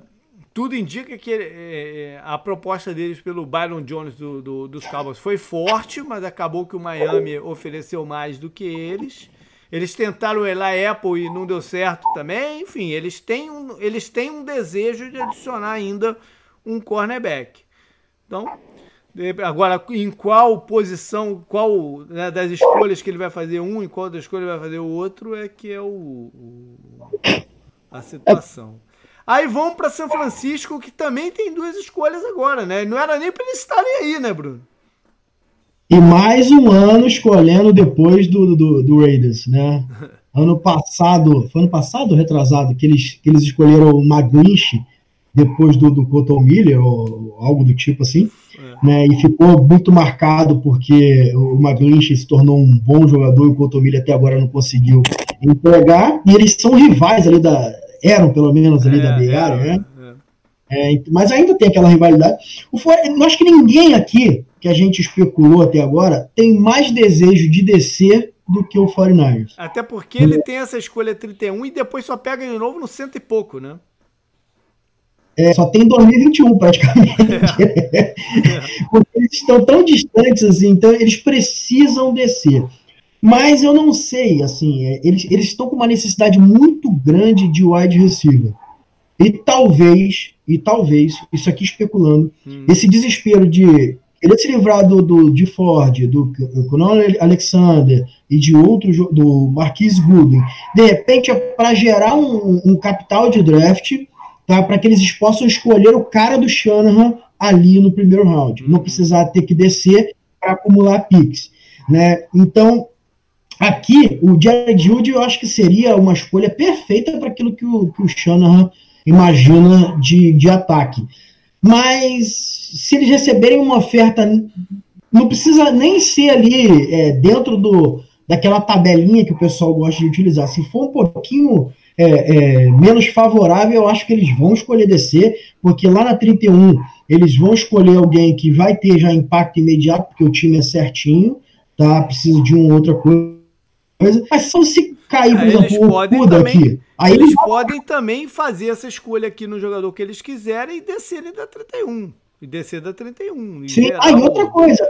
tudo indica que uh, a proposta deles pelo Byron Jones do, do, dos Cowboys foi forte, mas acabou que o Miami ofereceu mais do que eles. Eles tentaram o Eli Apple e não deu certo também. Enfim, eles têm um, eles têm um desejo de adicionar ainda um cornerback. Então, agora, em qual posição, qual né, das escolhas que ele vai fazer um e qual das escolhas ele vai fazer o outro é que é o, o a situação. Aí vão para São Francisco, que também tem duas escolhas agora, né? Não era nem para eles estarem aí, né, Bruno? E mais um ano escolhendo depois do, do, do Raiders, né? Ano passado, foi ano passado retrasado, que eles, que eles escolheram o McGlinch depois do, do Cotton Miller, ou algo do tipo assim, é. né? E ficou muito marcado porque o McGlinch se tornou um bom jogador e o Cotton Miller até agora não conseguiu entregar. E eles são rivais ali da. Eram pelo menos ali é, da Beara, é, né? É. mas ainda tem aquela rivalidade. O, acho que ninguém aqui que a gente especulou até agora tem mais desejo de descer do que o 49ers. Até porque ele tem essa escolha 31 e depois só pega de novo no cento e pouco, né? É, só tem 2021 praticamente. É. porque eles estão tão distantes assim, então eles precisam descer. Mas eu não sei, assim, é, eles, eles estão com uma necessidade muito grande de wide receiver. E talvez, e talvez, isso aqui especulando, hum. esse desespero de querer se livrar do, do, de Ford, do Conan Alexander e de outros, do Marquise Gooden, de repente é para gerar um, um, capital de draft, tá, para que eles possam escolher o cara do Shanahan ali no primeiro round, não precisar ter que descer para acumular picks. Né? Então, aqui, o Jared Judy eu acho que seria uma escolha perfeita para aquilo que o, que o Shanahan imagina de, de ataque. Mas se eles receberem uma oferta, não precisa nem ser ali é, dentro do, daquela tabelinha que o pessoal gosta de utilizar. Se for um pouquinho é, é, menos favorável, eu acho que eles vão escolher descer, porque lá na 31 eles vão escolher alguém que vai ter já impacto imediato, porque o time é certinho, tá? Precisa de uma outra coisa. Mas só se cair, por exemplo, o Cuda aqui. Aí eles podem também fazer essa escolha aqui no jogador que eles quiserem e descerem da 31. E descer da 31. Sim, aí outra coisa.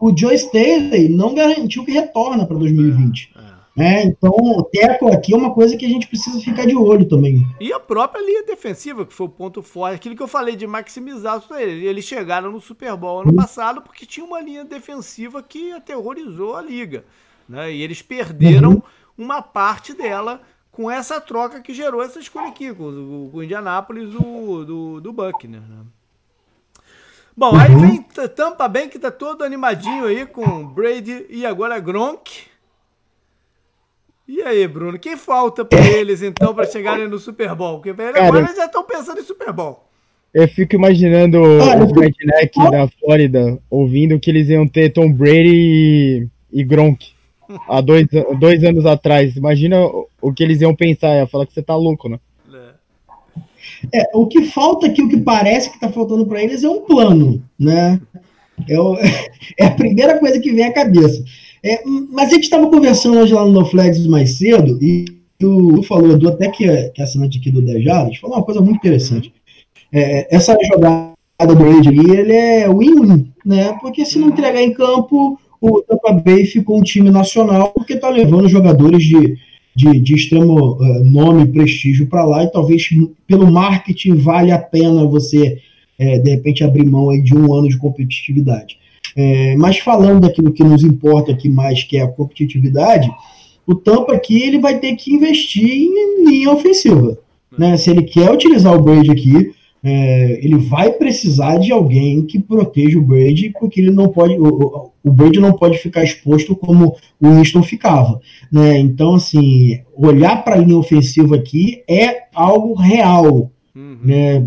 O Joe Staley não garantiu que retorna para 2020. É, é. Né? Então, o teco aqui é uma coisa que a gente precisa ficar de olho também. E a própria linha defensiva, que foi o ponto forte, aquilo que eu falei de maximizar ele. Eles chegaram no Super Bowl ano passado porque tinha uma linha defensiva que aterrorizou a liga. Né? E eles perderam uhum. Uma parte dela com essa troca que gerou essa escolha aqui, com, com o Indianápolis do, do, do Buckner. Né? Bom, aí vem Tampa Bay, que tá todo animadinho aí com Brady e agora Gronk. E aí, Bruno, quem falta para eles então para chegarem no Super Bowl? Porque Cara, agora eles já estão pensando em Super Bowl. Eu fico imaginando os redneck da Flórida ouvindo que eles iam ter Tom Brady e, e Gronk há dois, dois anos atrás. Imagina o que eles iam pensar, ia falar que você tá louco, né? É, o que falta aqui, o que parece que tá faltando para eles é um plano, né? É, o, é, a primeira coisa que vem à cabeça. É, mas a gente estava conversando hoje lá no NoFlex mais cedo, e tu falou, do até que é, que é assinante aqui do Dejados, falou uma coisa muito interessante. É, essa jogada do Brady ali, ele é win-win, né? Porque se não entregar em campo, o Tampa Bay ficou um time nacional porque está levando jogadores de, de, de extremo uh, nome e prestígio para lá e talvez pelo marketing vale a pena você, é, de repente, abrir mão aí de um ano de competitividade. É, mas falando daquilo que nos importa aqui mais, que é a competitividade, o Tampa aqui ele vai ter que investir em linha ofensiva. Né? Se ele quer utilizar o Brady aqui, é, ele vai precisar de alguém que proteja o Brady, porque ele não pode, o, o Brady não pode ficar exposto como o Winston ficava, né? Então, assim, olhar para a linha ofensiva aqui é algo real, uhum. né?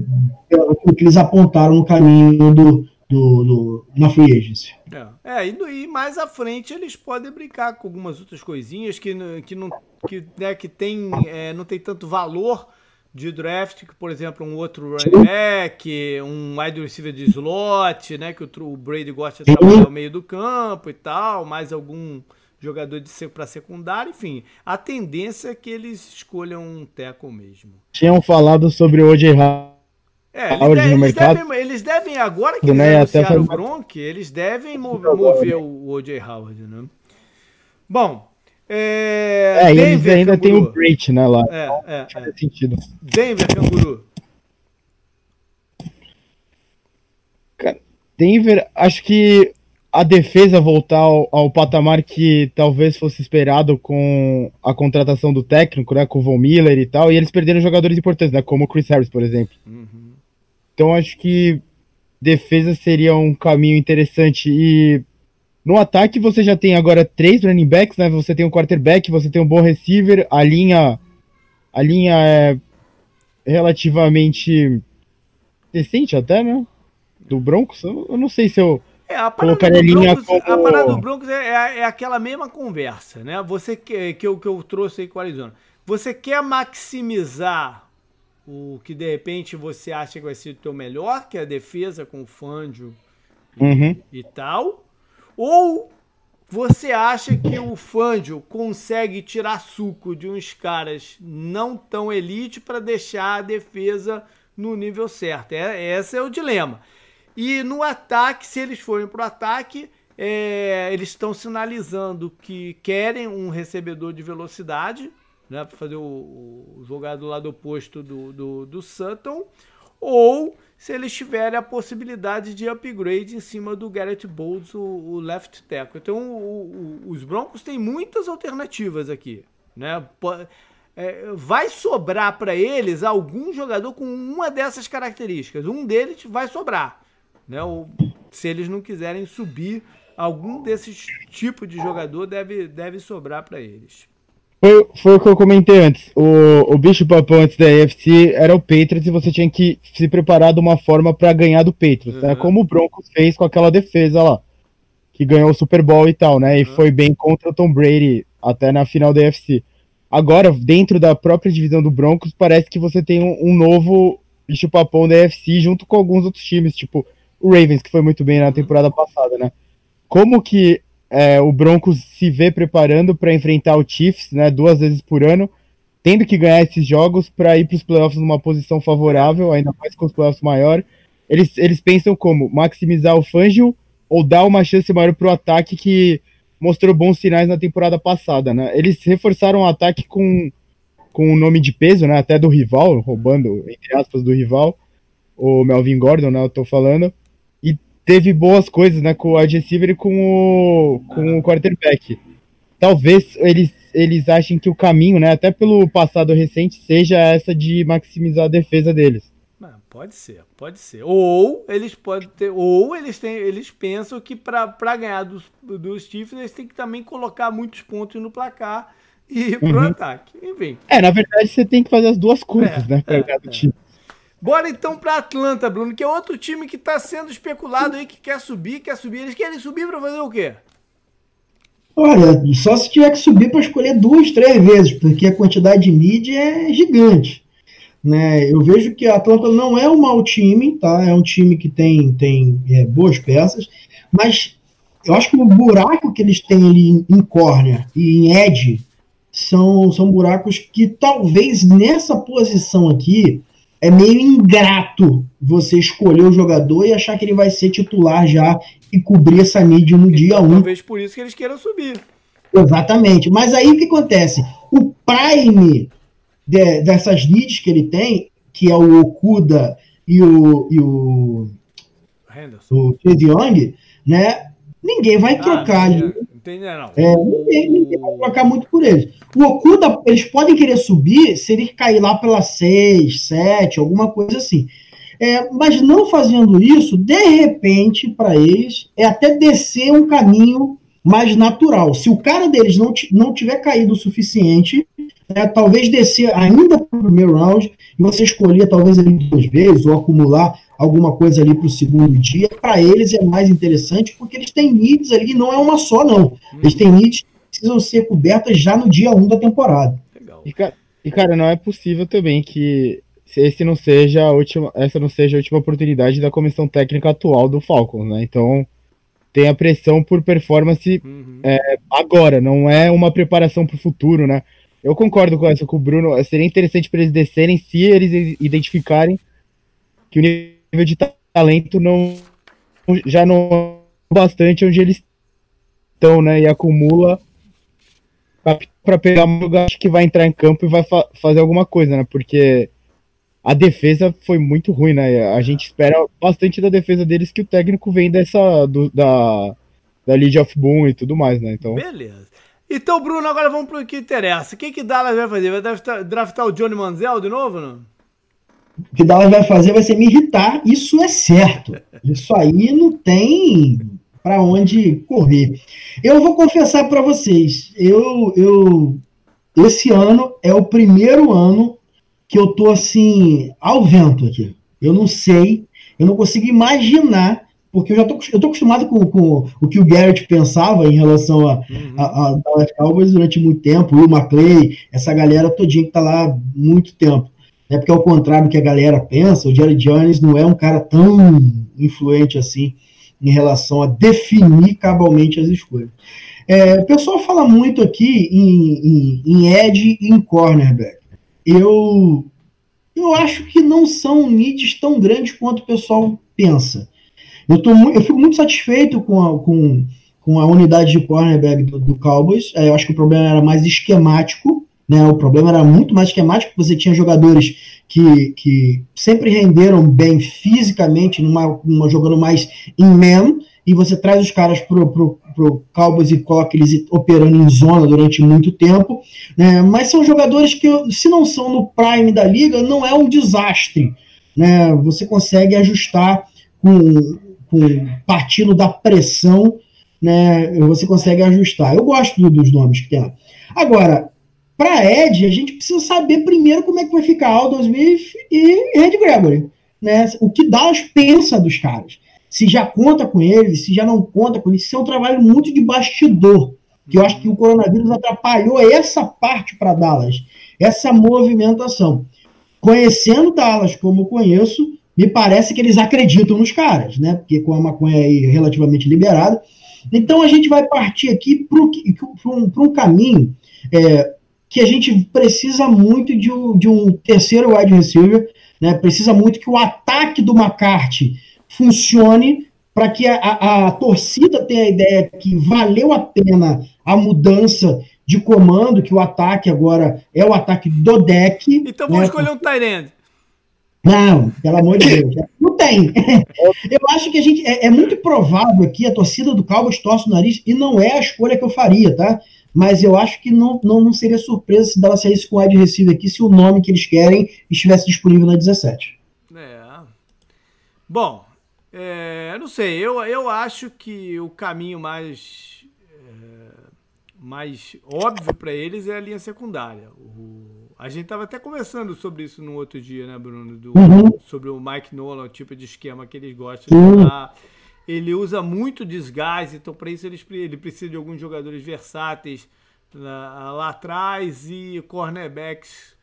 O que eles apontaram no caminho do, do, do na free agency. É, é e, e, mais à frente eles podem brincar com algumas outras coisinhas que, que não que, né, que tem, é, não tem tanto valor de draft, que, por exemplo, um outro running back, um wide receiver de slot, né? Que o, Brady gosta de trabalhar no meio do campo e tal, mais algum jogador de ser para secundário, enfim. A tendência é que eles escolham um teco mesmo. Tinham falado sobre o O.J. É, eles, deve, eles, devem, eles, devem, agora que eles né, anunciaram o Gronk, eles devem mover, mover o O.J. Howard, né? Bom, é, é Denver, eles ainda tem o Great, né, lá. É, então, é, faz é. sentido. Denver, Canguru. Cara, Denver, acho que a defesa voltar ao, ao, patamar que talvez fosse esperado com a contratação do técnico, né, com o Von Miller e tal, e eles perderam jogadores importantes, né, como o Chris Harris, por exemplo. Uhum. Então acho que defesa seria um caminho interessante e no ataque você já tem agora três running backs, né? Você tem um quarterback, você tem um bom receiver, a linha a linha é relativamente decente até, né? Do Broncos, eu não sei se eu é, a parada, do Broncos, como... a parada do Broncos é, é, é, aquela mesma conversa, né? Você que, que, eu, que eu trouxe aí com o Arizona. Você quer maximizar o que de repente você acha que vai ser o teu melhor, que é a defesa com o Fangio e, uhum. e tal, ou você acha que o Fangio consegue tirar suco de uns caras não tão elite para deixar a defesa no nível certo? É, esse é o dilema. E no ataque, se eles forem para o ataque, é, eles estão sinalizando que querem um recebedor de velocidade, né, para fazer o, o do lado oposto do, do, do Sutton, ou se eles tiverem a possibilidade de upgrade em cima do Garrett Bowles, o, o left tackle. Então, o, os Broncos têm muitas alternativas aqui, né? É, vai sobrar para eles algum jogador com uma dessas características. Um deles vai sobrar né? Ou se eles não quiserem subir, algum desses tipos de jogador deve, deve sobrar para eles. Foi, foi o que eu comentei antes. O, o bicho papão antes da AFC era o Patriots e você tinha que se preparar de uma forma para ganhar do Patriots, uhum. né? Como o Broncos fez com aquela defesa lá, que ganhou o Super Bowl e tal, né? E uhum. foi bem contra o Tom Brady até na final da AFC. Agora, dentro da própria divisão do Broncos, parece que você tem um, um novo bicho papão da AFC junto com alguns outros times, tipo o Ravens, que foi muito bem na temporada passada, né? Como que é, o Broncos se vê preparando para enfrentar o Chiefs, né, duas vezes por ano, tendo que ganhar esses jogos para ir para os playoffs numa posição favorável, ainda mais com os playoffs maior. Eles, eles pensam como maximizar o Fangio ou dar uma chance maior para o ataque que mostrou bons sinais na temporada passada, né? Eles reforçaram o ataque com com o nome de peso, né, até do rival, roubando entre aspas do rival, o Melvin Gordon, né, eu tô falando teve boas coisas, né, com o wide receiver e com o, com o quarterback. Talvez eles, eles achem que o caminho, né, até pelo passado recente, seja essa de maximizar a defesa deles. Pode ser, pode ser. Ou eles podem ter, ou eles têm, eles pensam que para ganhar dos, dos Chiefs eles têm que também colocar muitos pontos no placar e ir pro uhum. ataque. Enfim. É, na verdade você tem que fazer as duas coisas, é, né, para é, ganhar do é. time. Bora então para Atlanta, Bruno, que é outro time que está sendo especulado aí, que quer subir, quer subir. Eles querem subir para fazer o quê? Olha, só se tiver que subir para escolher duas, três vezes, porque a quantidade de mídia é gigante. Né? Eu vejo que a Atlanta não é um mau time, tá? É um time que tem, tem é, boas peças, mas eu acho que o buraco que eles têm ali em córnea e em edge são, são buracos que talvez nessa posição aqui é meio ingrato você escolher o jogador e achar que ele vai ser titular já e cobrir essa mídia no então, dia 1. Um. Talvez por isso que eles queiram subir. Exatamente. Mas aí o que acontece? O prime de, dessas leads que ele tem, que é o Okuda e o, e o, Henderson. o Young, né? Ninguém vai ah, trocar Entendi, não. É, ninguém, ninguém vai trocar muito por eles. O Okuda, eles podem querer subir se ele cair lá pela 6, 7, alguma coisa assim. É, mas não fazendo isso, de repente, para eles, é até descer um caminho mais natural. Se o cara deles não, não tiver caído o suficiente, é, talvez descer ainda para o primeiro round e você escolher talvez ali duas vezes ou acumular alguma coisa ali para o segundo dia, para eles é mais interessante porque eles têm needs ali, não é uma só, não. Eles têm needs que precisam ser cobertas já no dia 1 da temporada. Legal. E, e, cara, não é possível também que esse não seja a última, essa não seja a última oportunidade da comissão técnica atual do Falcons, né? Então tem a pressão por performance uhum. é, agora, não é uma preparação para o futuro, né? Eu concordo com essa com o Bruno. Seria interessante para eles descerem se eles identificarem que o nível de talento não já não é bastante onde eles estão, né? E acumula para pegar um lugar que vai entrar em campo e vai fa fazer alguma coisa, né? Porque a defesa foi muito ruim, né? A gente espera bastante da defesa deles que o técnico vem dessa do, da da League of Boom e tudo mais, né? Então... Beleza. Então, Bruno, agora vamos para o que interessa. O que, que Dallas vai fazer? Vai draftar, draftar o Johnny Manziel de novo, não? O que Dallas vai fazer vai ser me irritar, isso é certo. Isso aí não tem para onde correr. Eu vou confessar para vocês, eu, eu esse ano é o primeiro ano que eu tô assim ao vento aqui. Eu não sei, eu não consigo imaginar, porque eu já tô, eu tô acostumado com, com o que o Garrett pensava em relação a, uhum. a, a Dallas Cowboys durante muito tempo, o McClay, essa galera todinha que tá lá muito tempo. É porque ao contrário do que a galera pensa, o Jerry Jones não é um cara tão influente assim em relação a definir cabalmente as escolhas. É, o pessoal fala muito aqui em, em, em edge e em cornerback. Eu, eu acho que não são needs tão grandes quanto o pessoal pensa. Eu, tô, eu fico muito satisfeito com a, com, com a unidade de cornerback do, do Cowboys. É, eu acho que o problema era mais esquemático. Né, o problema era muito mais esquemático, você tinha jogadores que, que sempre renderam bem fisicamente, numa, numa jogando mais em man, e você traz os caras pro, pro, pro Cowboys e coloca eles operando em zona durante muito tempo, né? mas são jogadores que, se não são no prime da liga, não é um desastre. Né? Você consegue ajustar com, com partindo da pressão, né? você consegue ajustar. Eu gosto dos nomes que tem lá. Agora, para Ed, a gente precisa saber primeiro como é que vai ficar Aldo Smith e Red Gregory. Né? O que Dallas pensa dos caras. Se já conta com eles, se já não conta com eles. Isso é um trabalho muito de bastidor. Que eu acho que o coronavírus atrapalhou essa parte para Dallas, essa movimentação. Conhecendo Dallas como conheço, me parece que eles acreditam nos caras, né? Porque com a maconha aí relativamente liberada. Então a gente vai partir aqui para um, um, caminho é, que a gente precisa muito de um, de um terceiro wide receiver, né? Precisa muito que o ataque do McCarthy funcione para que a, a, a, torcida tenha a ideia que valeu a pena a mudança de comando, que o ataque agora é o ataque do deck. Então vamos né? escolher um Tyrande. Não, pelo amor de Deus. Não tem. Eu acho que a gente. É, é, muito provável aqui, a torcida do Cowboys torce o nariz, e não é a escolha que eu faria, tá? Mas eu acho que não, não, não seria surpresa se dela saísse com o wide receiver aqui se o nome que eles querem estivesse disponível na 17. É. Bom, é, não sei, eu, eu acho que o caminho mais, é, mais óbvio para eles é a linha secundária. O, a gente estava até conversando sobre isso no outro dia, né, Bruno? Do, uhum. Sobre o Mike Nolan, o tipo de esquema que eles gostam de jogar ele usa muito desgaste, então para isso ele, ele precisa de alguns jogadores versáteis lá, lá atrás e cornerbacks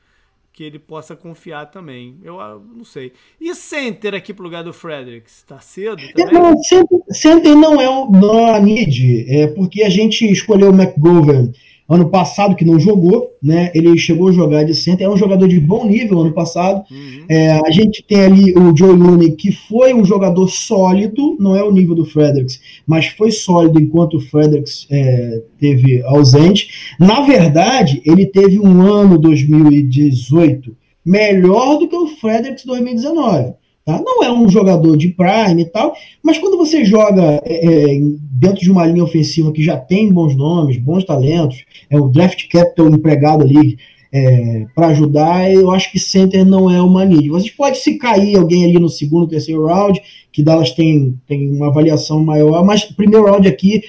que ele possa confiar também. Eu ah, não sei. E center aqui pro lugar do Fredericks? Tá cedo também? Não, center, center não é o não é a need, é porque a gente escolheu o McGovern ano passado, que não jogou, né? Ele chegou a jogar de center, é um jogador de bom nível ano passado. Uhum. É, a gente tem ali o Joe Looney, que foi um jogador sólido, não é o nível do Fredericks, mas foi sólido enquanto o Fredericks é, teve ausente. Na verdade, ele teve um ano 2018 melhor do que o Fredericks 2019. Tá? Não é um jogador de prime e tal, mas quando você joga é, é, dentro de uma linha ofensiva que já tem bons nomes, bons talentos, é o draft capital empregado ali é, para ajudar, eu acho que center não é uma need. Você pode se cair alguém ali no segundo, terceiro round, que Dallas tem, tem uma avaliação maior, mas primeiro round aqui,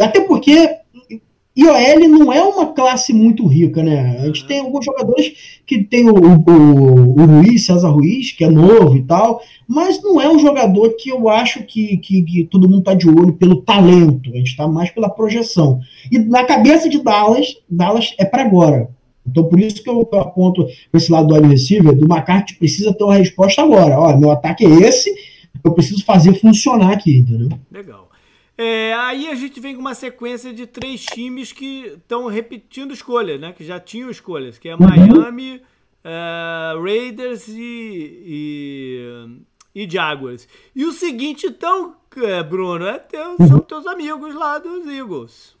até porque IOL não é uma classe muito rica, né? A gente tem alguns jogadores que tem o, o, o Ruiz, César Ruiz, que é novo e tal, mas não é um jogador que eu acho que, que, que todo mundo está de olho pelo talento, a gente está mais pela projeção. E na cabeça de Dallas, Dallas é para agora. Então, por isso que eu, aponto para esse lado do wide receiver, do McCarthy precisa ter uma resposta agora. Olha, meu ataque é esse, eu preciso fazer funcionar aqui, entendeu? Legal. É, aí a gente vem com uma sequência de três times que estão repetindo escolhas, né? Que já tinham escolhas, que é Miami, uh, Raiders e, e, e, Jaguars. E o seguinte, então, é, Bruno, é teu, são teus amigos lá dos Eagles.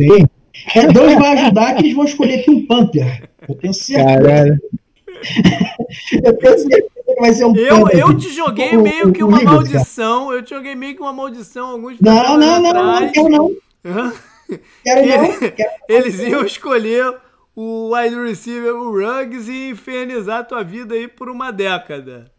Sim. É, dois vai ajudar que eles vão escolher aqui um Panther. Eu tenho certeza. Caralho. Eu tenho certeza vai ser um Eu, eu te joguei o, meio que uma o maldição. Cara. Eu te joguei meio que uma maldição alguns Não, não, não, não, não, quero não. Quero não. Quero Eles iam escolher o wide receiver, o Ruggs, e infernizar a tua vida aí por uma década.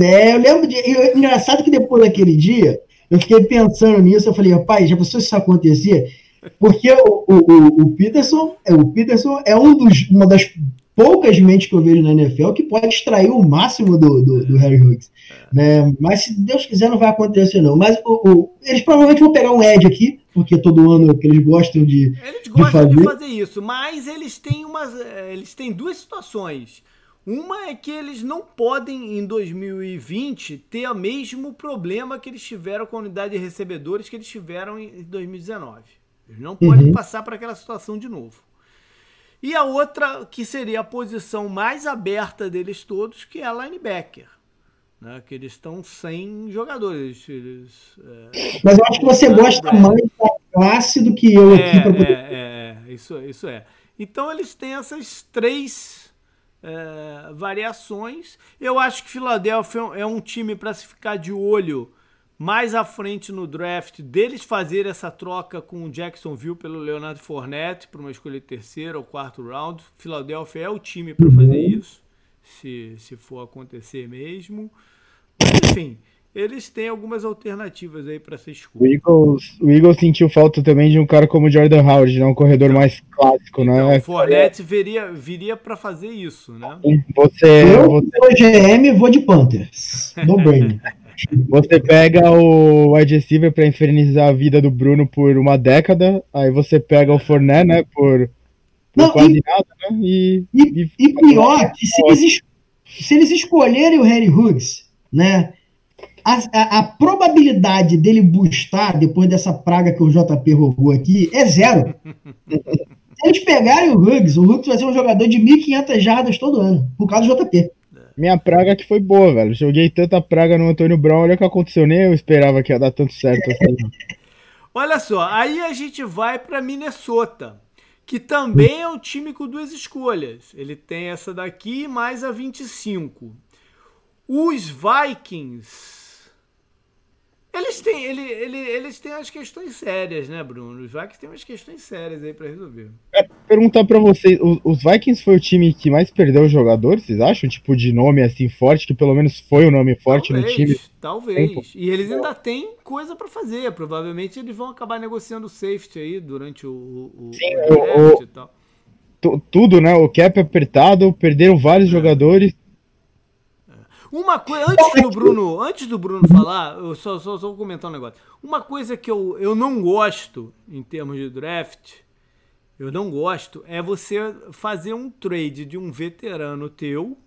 É, eu lembro de. Eu, engraçado que depois daquele dia, eu fiquei pensando nisso, eu falei, rapaz, já pensou se isso acontecer? Porque o, o, o, Peterson, é, o Peterson é um dos, uma das poucas mentes que eu vejo na NFL que pode extrair o máximo do, do, do Harry Hughes. Né? Mas se Deus quiser, não vai acontecer, não. Mas o, o, eles provavelmente vão pegar um Ed aqui, porque todo ano que eles gostam de. Eles gostam de fazer, de fazer isso, mas eles têm umas. Eles têm duas situações. Uma é que eles não podem, em 2020, ter o mesmo problema que eles tiveram com a unidade de recebedores que eles tiveram em 2019. Eles não podem uhum. passar para aquela situação de novo. E a outra, que seria a posição mais aberta deles todos, que é a linebacker. Né? Que eles estão sem jogadores. Eles, é, Mas eu acho que você gosta mais da classe do que eu é, aqui. Poder... É, é, é, isso, isso é. Então eles têm essas três é, variações. Eu acho que Filadélfia é um time para se ficar de olho mais à frente no draft, deles fazer essa troca com o Jacksonville pelo Leonardo Fournette para uma escolha terceira ou quarto round. Filadélfia é o time para fazer isso, se, se for acontecer mesmo. Mas, enfim, eles têm algumas alternativas aí para essa escolha. O Eagles, o Eagles sentiu falta também de um cara como Jordan Howard, né? um corredor mais clássico, né? então, né? O Fournette viria, viria para fazer isso, né? Você, eu, você... GM, vou de Panthers. No brain. Você pega o wide receiver para infernizar a vida do Bruno por uma década, aí você pega o Fournette, né, por, por Não, quase e, nada, né? E, e, e pior, que se eles, se eles escolherem o Harry Hughes, né, a, a, a, probabilidade dele bustar depois dessa praga que o JP roubou aqui é zero. Se eles pegarem o Huggs, o Huggs vai ser um jogador de 1.500 jardas todo ano, por causa do JP. Minha praga que foi boa, velho. Joguei tanta praga no Antônio Brown, olha o que aconteceu. Nem eu esperava que ia dar tanto certo assim. olha só, aí a gente vai para Minnesota, que também é um time com duas escolhas. Ele tem essa daqui mais a 25. Os Vikings eles têm, ele, ele, eles têm as questões sérias, né, Bruno? Os Vikings têm umas questões sérias aí para resolver. É, perguntar para vocês, os Vikings foi o time que mais perdeu jogadores, vocês acham? Tipo, de nome assim forte, que pelo menos foi o um nome forte talvez, no time? Talvez. Tempo. E eles ainda têm coisa para fazer. Provavelmente eles vão acabar negociando safety aí durante o, o, Sim, o, o, e tal. Tudo, né? O cap apertado, perderam vários é. jogadores uma coisa, antes do Bruno, antes do Bruno falar, eu só, só, só vou comentar um negócio. Uma coisa que eu, eu não gosto em termos de draft, eu não gosto, é você fazer um trade de um veterano teu,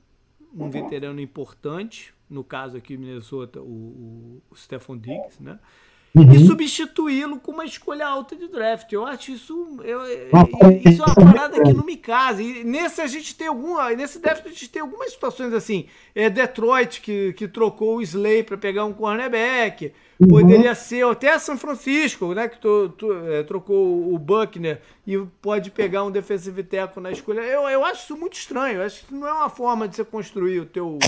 um veterano importante, no caso aqui Minnesota, o, o Stephon Diggs, né? Uhum. e substituí-lo com uma escolha alta de draft. Eu acho isso. Eu, isso é uma parada que não me casa. E nesse a gente tem algum. Nesse draft a gente tem algumas situações assim. É Detroit que, que trocou o Slay para pegar um cornerback. Uhum. Poderia ser até São Francisco, né? Que é, trocou o Buckner e pode pegar um defensive tackle na escolha. Eu, eu acho isso muito estranho. Eu acho que isso não é uma forma de você construir o teu,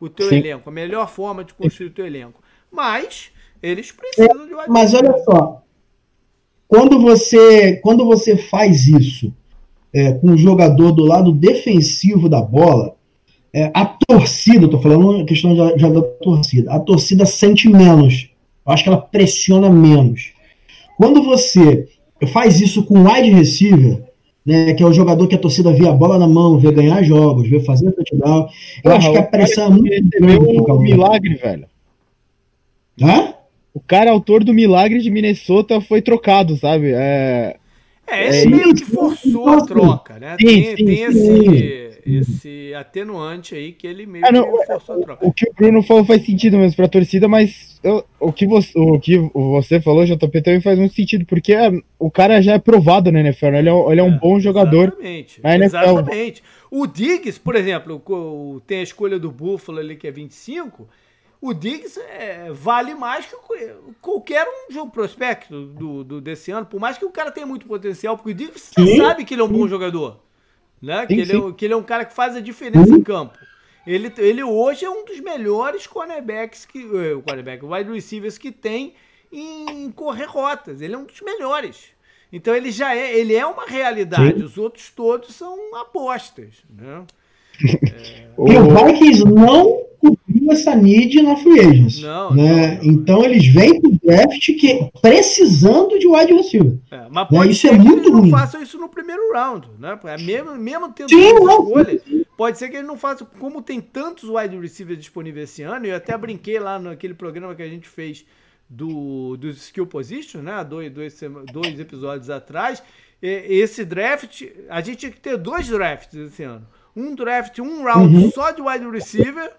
o teu elenco. A melhor forma de construir o teu elenco. Mas eles precisam de wide Mas olha só, quando você, quando você faz isso é, com o jogador do lado defensivo da bola, é, a torcida, estou falando questão já, já da torcida, a torcida sente menos. Eu acho que ela pressiona menos. Quando você faz isso com wide receiver, né, que é o jogador que a torcida vê a bola na mão, vê ganhar jogos, vê fazer touchdown, eu acho que a pressão é muito grande. um milagre, velho. Hã? O cara autor do milagre de Minnesota foi trocado, sabe? É, é esse é, meio que forçou a troca, né? Sim, tem, sim, tem sim. Esse, esse atenuante aí que ele meio é, não, que forçou a troca. O que o Bruno falou faz sentido mesmo pra torcida, mas eu, o, que você, o que você falou, JP, também faz muito sentido, porque é, o cara já é provado na NFL, né? ele, é, ele é um é, bom jogador. Exatamente. Exatamente. O Diggs, por exemplo, tem a escolha do Buffalo ali que é 25 o Diggs é, vale mais que qualquer um jogo prospecto do, do, desse ano, por mais que o cara tenha muito potencial, porque o Diggs você sabe que ele é um bom jogador, né? Sim, que, ele é, que ele é um cara que faz a diferença em campo. Ele, ele hoje é um dos melhores cornerbacks que. Eh, o cornerback, wide receivers que tem em correr rotas. Ele é um dos melhores. Então ele já é, ele é uma realidade. Sim. Os outros todos são apostas, né? É... E o Vikings não essa need na free agents. Não, né? Não. Então eles vêm pro draft que, precisando de wide receiver. É, mas né? pode isso ser é muito que eles ruim. não façam isso no primeiro round, né? É mesmo, mesmo tendo Sim, escolha, pode ser que eles não façam. Como tem tantos wide receivers disponíveis esse ano, eu até brinquei lá naquele programa que a gente fez do, do Skill Position, né? Dois, dois, dois episódios atrás. Esse draft, a gente tinha que ter dois drafts esse ano. Um draft, um round uhum. só de wide receiver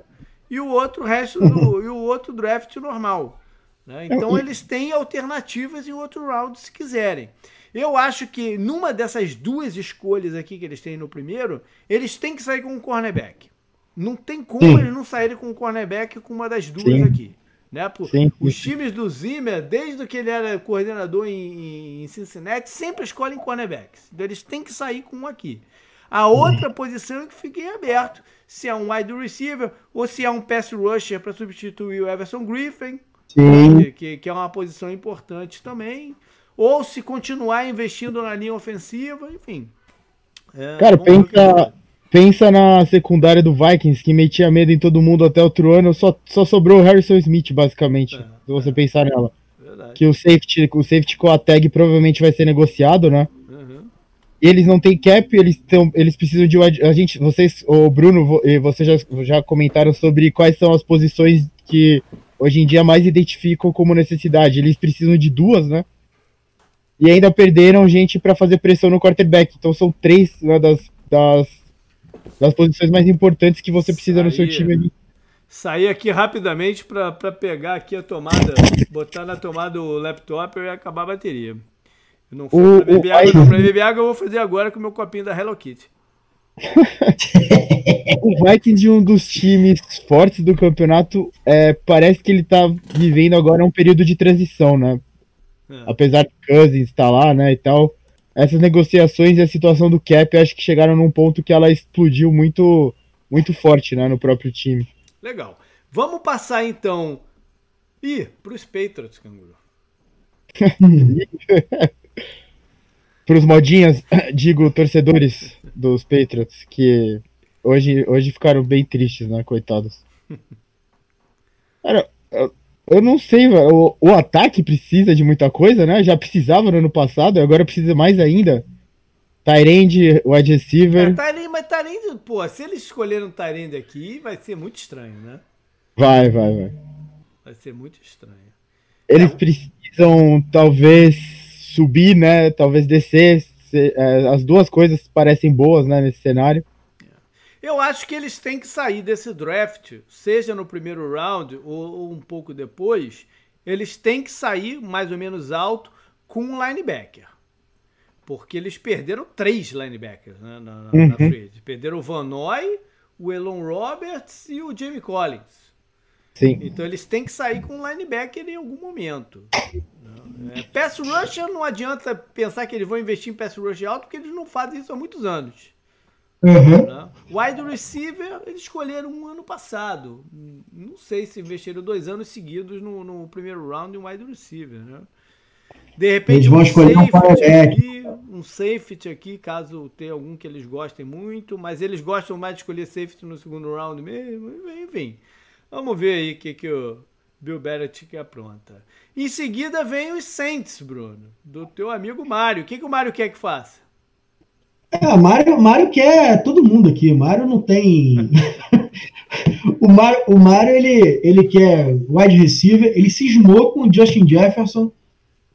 e o outro resto do, e o outro draft normal. Né? Então eles têm alternativas em outro round se quiserem. Eu acho que numa dessas duas escolhas aqui que eles têm no primeiro, eles têm que sair com um cornerback. Não tem como Sim. eles não saírem com um cornerback com uma das duas Sim. aqui. Né? Por, sim. Os times do Zimmer, desde que ele era coordenador em, em Cincinnati, sempre escolhem cornerbacks. Então eles têm que sair com um aqui. A outra posição é que fiquei aberto. Se é um wide receiver ou se é um pass rusher para substituir o Everson Griffin, que, que, é uma posição importante também. Ou se continuar investindo na linha ofensiva, enfim. É, Cara, pensa, Pensa na secundária do Vikings, que metia medo em todo mundo até outro ano, só, só sobrou o Harrison Smith, basicamente, é, se você é. pensar nela. Verdade. Que o safety, o safety com a tag provavelmente vai ser negociado, né? Eles não têm cap, eles, tão, eles precisam de. A gente, vocês, o Bruno e você já, já comentaram sobre quais são as posições que hoje em dia mais identificam como necessidade. Eles precisam de duas, né? E ainda perderam gente para fazer pressão no quarterback. Então são três né, das, das das posições mais importantes que você precisa no seu time ali. Sair aqui rapidamente para pegar aqui a tomada, botar na tomada o laptop e acabar a bateria. Eu não fui para beber, água, pra beber água, eu vou fazer agora com o meu copinho da Hello Kitty. o Vikings de um dos times fortes do campeonato é, parece que ele tá vivendo agora um período de transição, né? É. Apesar de Cousins estar tá lá, né, e tal essas negociações e a situação do cap acho que chegaram num ponto que ela explodiu muito muito forte né, no próprio time. Legal. Vamos passar então. Para os Patriots, canguru. para os modinhas, digo, torcedores dos Patriots, que hoje, hoje ficaram bem tristes, né? Coitados. Cara, eu não sei, o, o ataque precisa de muita coisa, né? Já precisava no ano passado, agora precisa mais ainda. Tyrande, wide receiver. É, Tyrande, mas Tyrande, pô, se eles escolheram Tyrande aqui, vai ser muito estranho, né? Vai, vai, vai. Vai ser muito estranho. Eles é. precisam, talvez, subir, né? Talvez descer. Se, é, as duas coisas parecem boas, né, nesse cenário. Eu acho que eles têm que sair desse draft, seja no primeiro round ou, ou um pouco depois, eles têm que sair mais ou menos alto com um linebacker. Porque eles perderam três linebackers né, na, na, uhum. na frente. Perderam o Van Noy, o Elon Roberts e o Jamie Collins. Sim. Então eles têm que sair com um linebacker em algum momento. É, pass rusher não adianta pensar que eles vão investir em pass rush alto, porque eles não fazem isso há muitos anos. Uhum. Né? Wide receiver, eles escolheram um ano passado. Não sei se investiram dois anos seguidos no, no primeiro round em wide receiver. Né? De repente, eles vão um escolher safety um, aqui, um safety aqui, caso tenha algum que eles gostem muito, mas eles gostam mais de escolher safety no segundo round mesmo. Enfim, vamos ver aí o que, que o Bill Belichick apronta. Em seguida vem os Saints, Bruno, do teu amigo Mário. O que, que o Mário quer que faça? É, Mário, Mário quer todo mundo aqui. Mário não tem. o Mário, o Mário ele, ele quer wide receiver, ele cismou com o Justin Jefferson,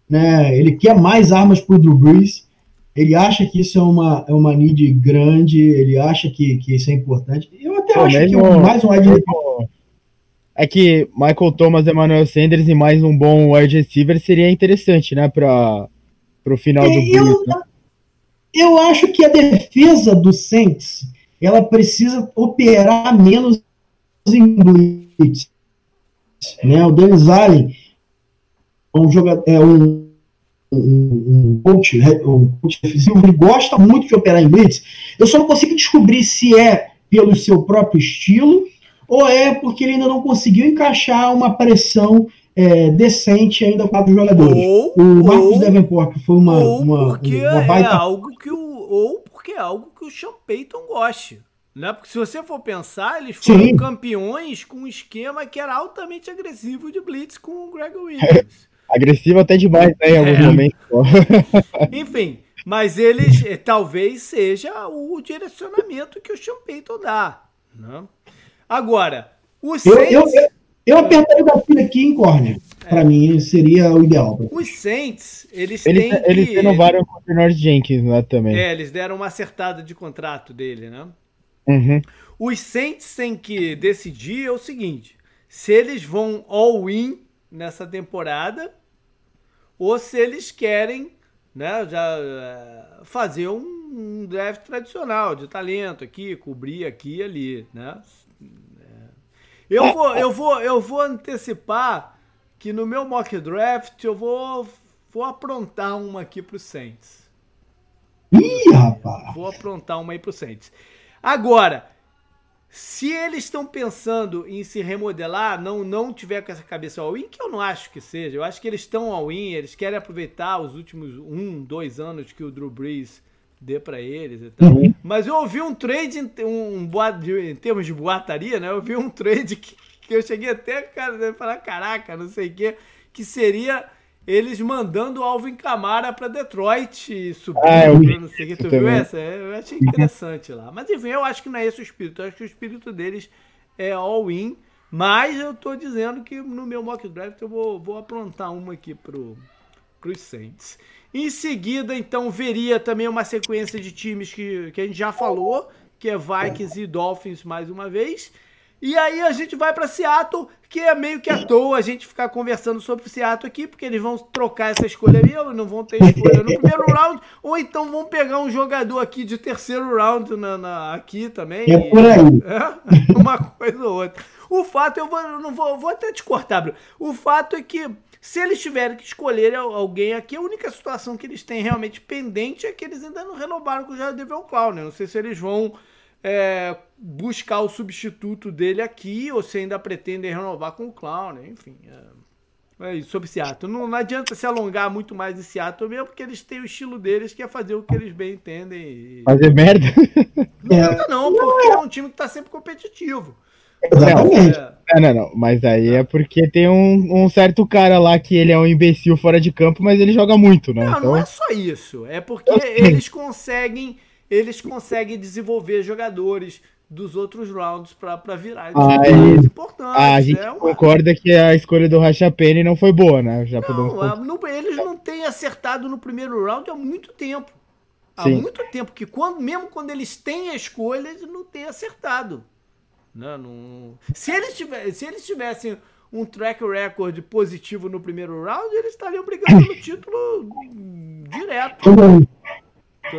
né? Ele quer mais armas para o Drew Brees. Ele acha que isso é uma, é uma need grande, ele acha que, que isso é importante. Eu até acho mesmo, que mais um wide receiver. É que Michael Thomas, Emmanuel Sanders e mais um bom wide receiver seria interessante, né? Para o final do Brees. Né? Eu acho que a defesa do Saints ela precisa operar menos em blitz. Né? O Dennis Allen um jogador, é um, um, um, coach, um coach defensivo, ele gosta muito de operar em blitz. Eu só não consigo descobrir se é pelo seu próprio estilo, ou é porque ele ainda não conseguiu encaixar uma pressão é, decente ainda com os jogadores. Ou, o Marcos Davenport foi uma, uma, porque uma baita... é algo que o ou porque é algo que o Sean Payton goste. Né? Porque se você for pensar, eles foram Sim. campeões com um esquema que era altamente agressivo de blitz com o Greg Williams. agressivo até demais, né, em alguns é. momentos. Enfim, mas eles eh, talvez seja o direcionamento que o Sean Payton dá. Né? Agora, o Saints... Eu, eu, eu apertaria o gatilho aqui em Corner. É. Para mim, seria o ideal. Os Saints, eles, eles têm. Eles que... renovaram com o Bernard Jenkins lá também. É, eles deram uma acertada de contrato dele, né? Uhum. Os Saints têm que decidir é o seguinte: se eles vão all-in nessa temporada ou se eles querem né, já eh, fazer um, um draft tradicional de talento aqui, cobrir aqui e ali, né? Eu vou, eu vou, eu vou antecipar que no meu mock draft eu vou, vou aprontar uma aqui pro Saints. Ih, rapaz! Vou aprontar uma aí pro Saints. Agora, se eles estão pensando em se remodelar, não não tiver com essa cabeça all-in, que eu não acho que seja. Eu acho que eles estão all-in, eles querem aproveitar os últimos um, dois anos que o Drew Brees dê para eles e tal. Uhum. Mas eu ouvi um trade, um, um boato, em termos de boataria, né? Eu vi um trade que, que eu cheguei até cara, a falar, caraca, não sei o quê, que seria eles mandando o Alvin Camara para Detroit subir, ah, eu não sei o que. Tu viu essa? Eu achei interessante lá. Mas enfim, eu acho que não é esse o espírito. Eu acho que o espírito deles é all-in. Mas eu tô dizendo que no meu mock draft eu vou, vou aprontar uma aqui pro, pros Saints. Em seguida, então, veria também uma sequência de times que, que a gente já falou, que é Vikings e Dolphins mais uma vez. E aí a gente vai para Seattle, que é meio que à toa a gente ficar conversando sobre Seattle aqui, porque eles vão trocar essa escolha ou não vão ter escolha no primeiro round, ou então vão pegar um jogador aqui de terceiro round na, na aqui também. É por aí. É, uma coisa ou outra. O fato, eu vou, não vou, vou até te cortar, Bruno. O fato é que se eles tiverem que escolher alguém aqui, a única situação que eles têm realmente pendente é que eles ainda não renovaram com o Jardel Clown. Né? Não sei se eles vão é, buscar o substituto dele aqui ou se ainda pretendem renovar com o Clown. Né? Enfim, é, é isso sobre Seattle. Não, não, adianta se alongar muito mais em Seattle mesmo, porque eles têm o estilo deles que é fazer o que eles bem entendem. E... Fazer merda? Não adianta não, porque é um time que está sempre competitivo. Exatamente. Não, não, não, mas aí é porque tem um, um, certo cara lá que ele é um imbecil fora de campo, mas ele joga muito, né? Não, então... não é só isso. É porque eles conseguem, eles conseguem desenvolver jogadores dos outros rounds para virar ah, é importantes. A gente é uma... concorda que a escolha do Racha Penny não foi boa, né? Já não, podemos... não, eles não têm acertado no primeiro round há muito tempo. Há Sim. muito tempo que quando, mesmo quando eles têm a escolha, eles não têm acertado. Né? Não... Se, eles tivessem, se eles tivessem um track record positivo no primeiro round, eles estariam brigando pelo título direto. Toda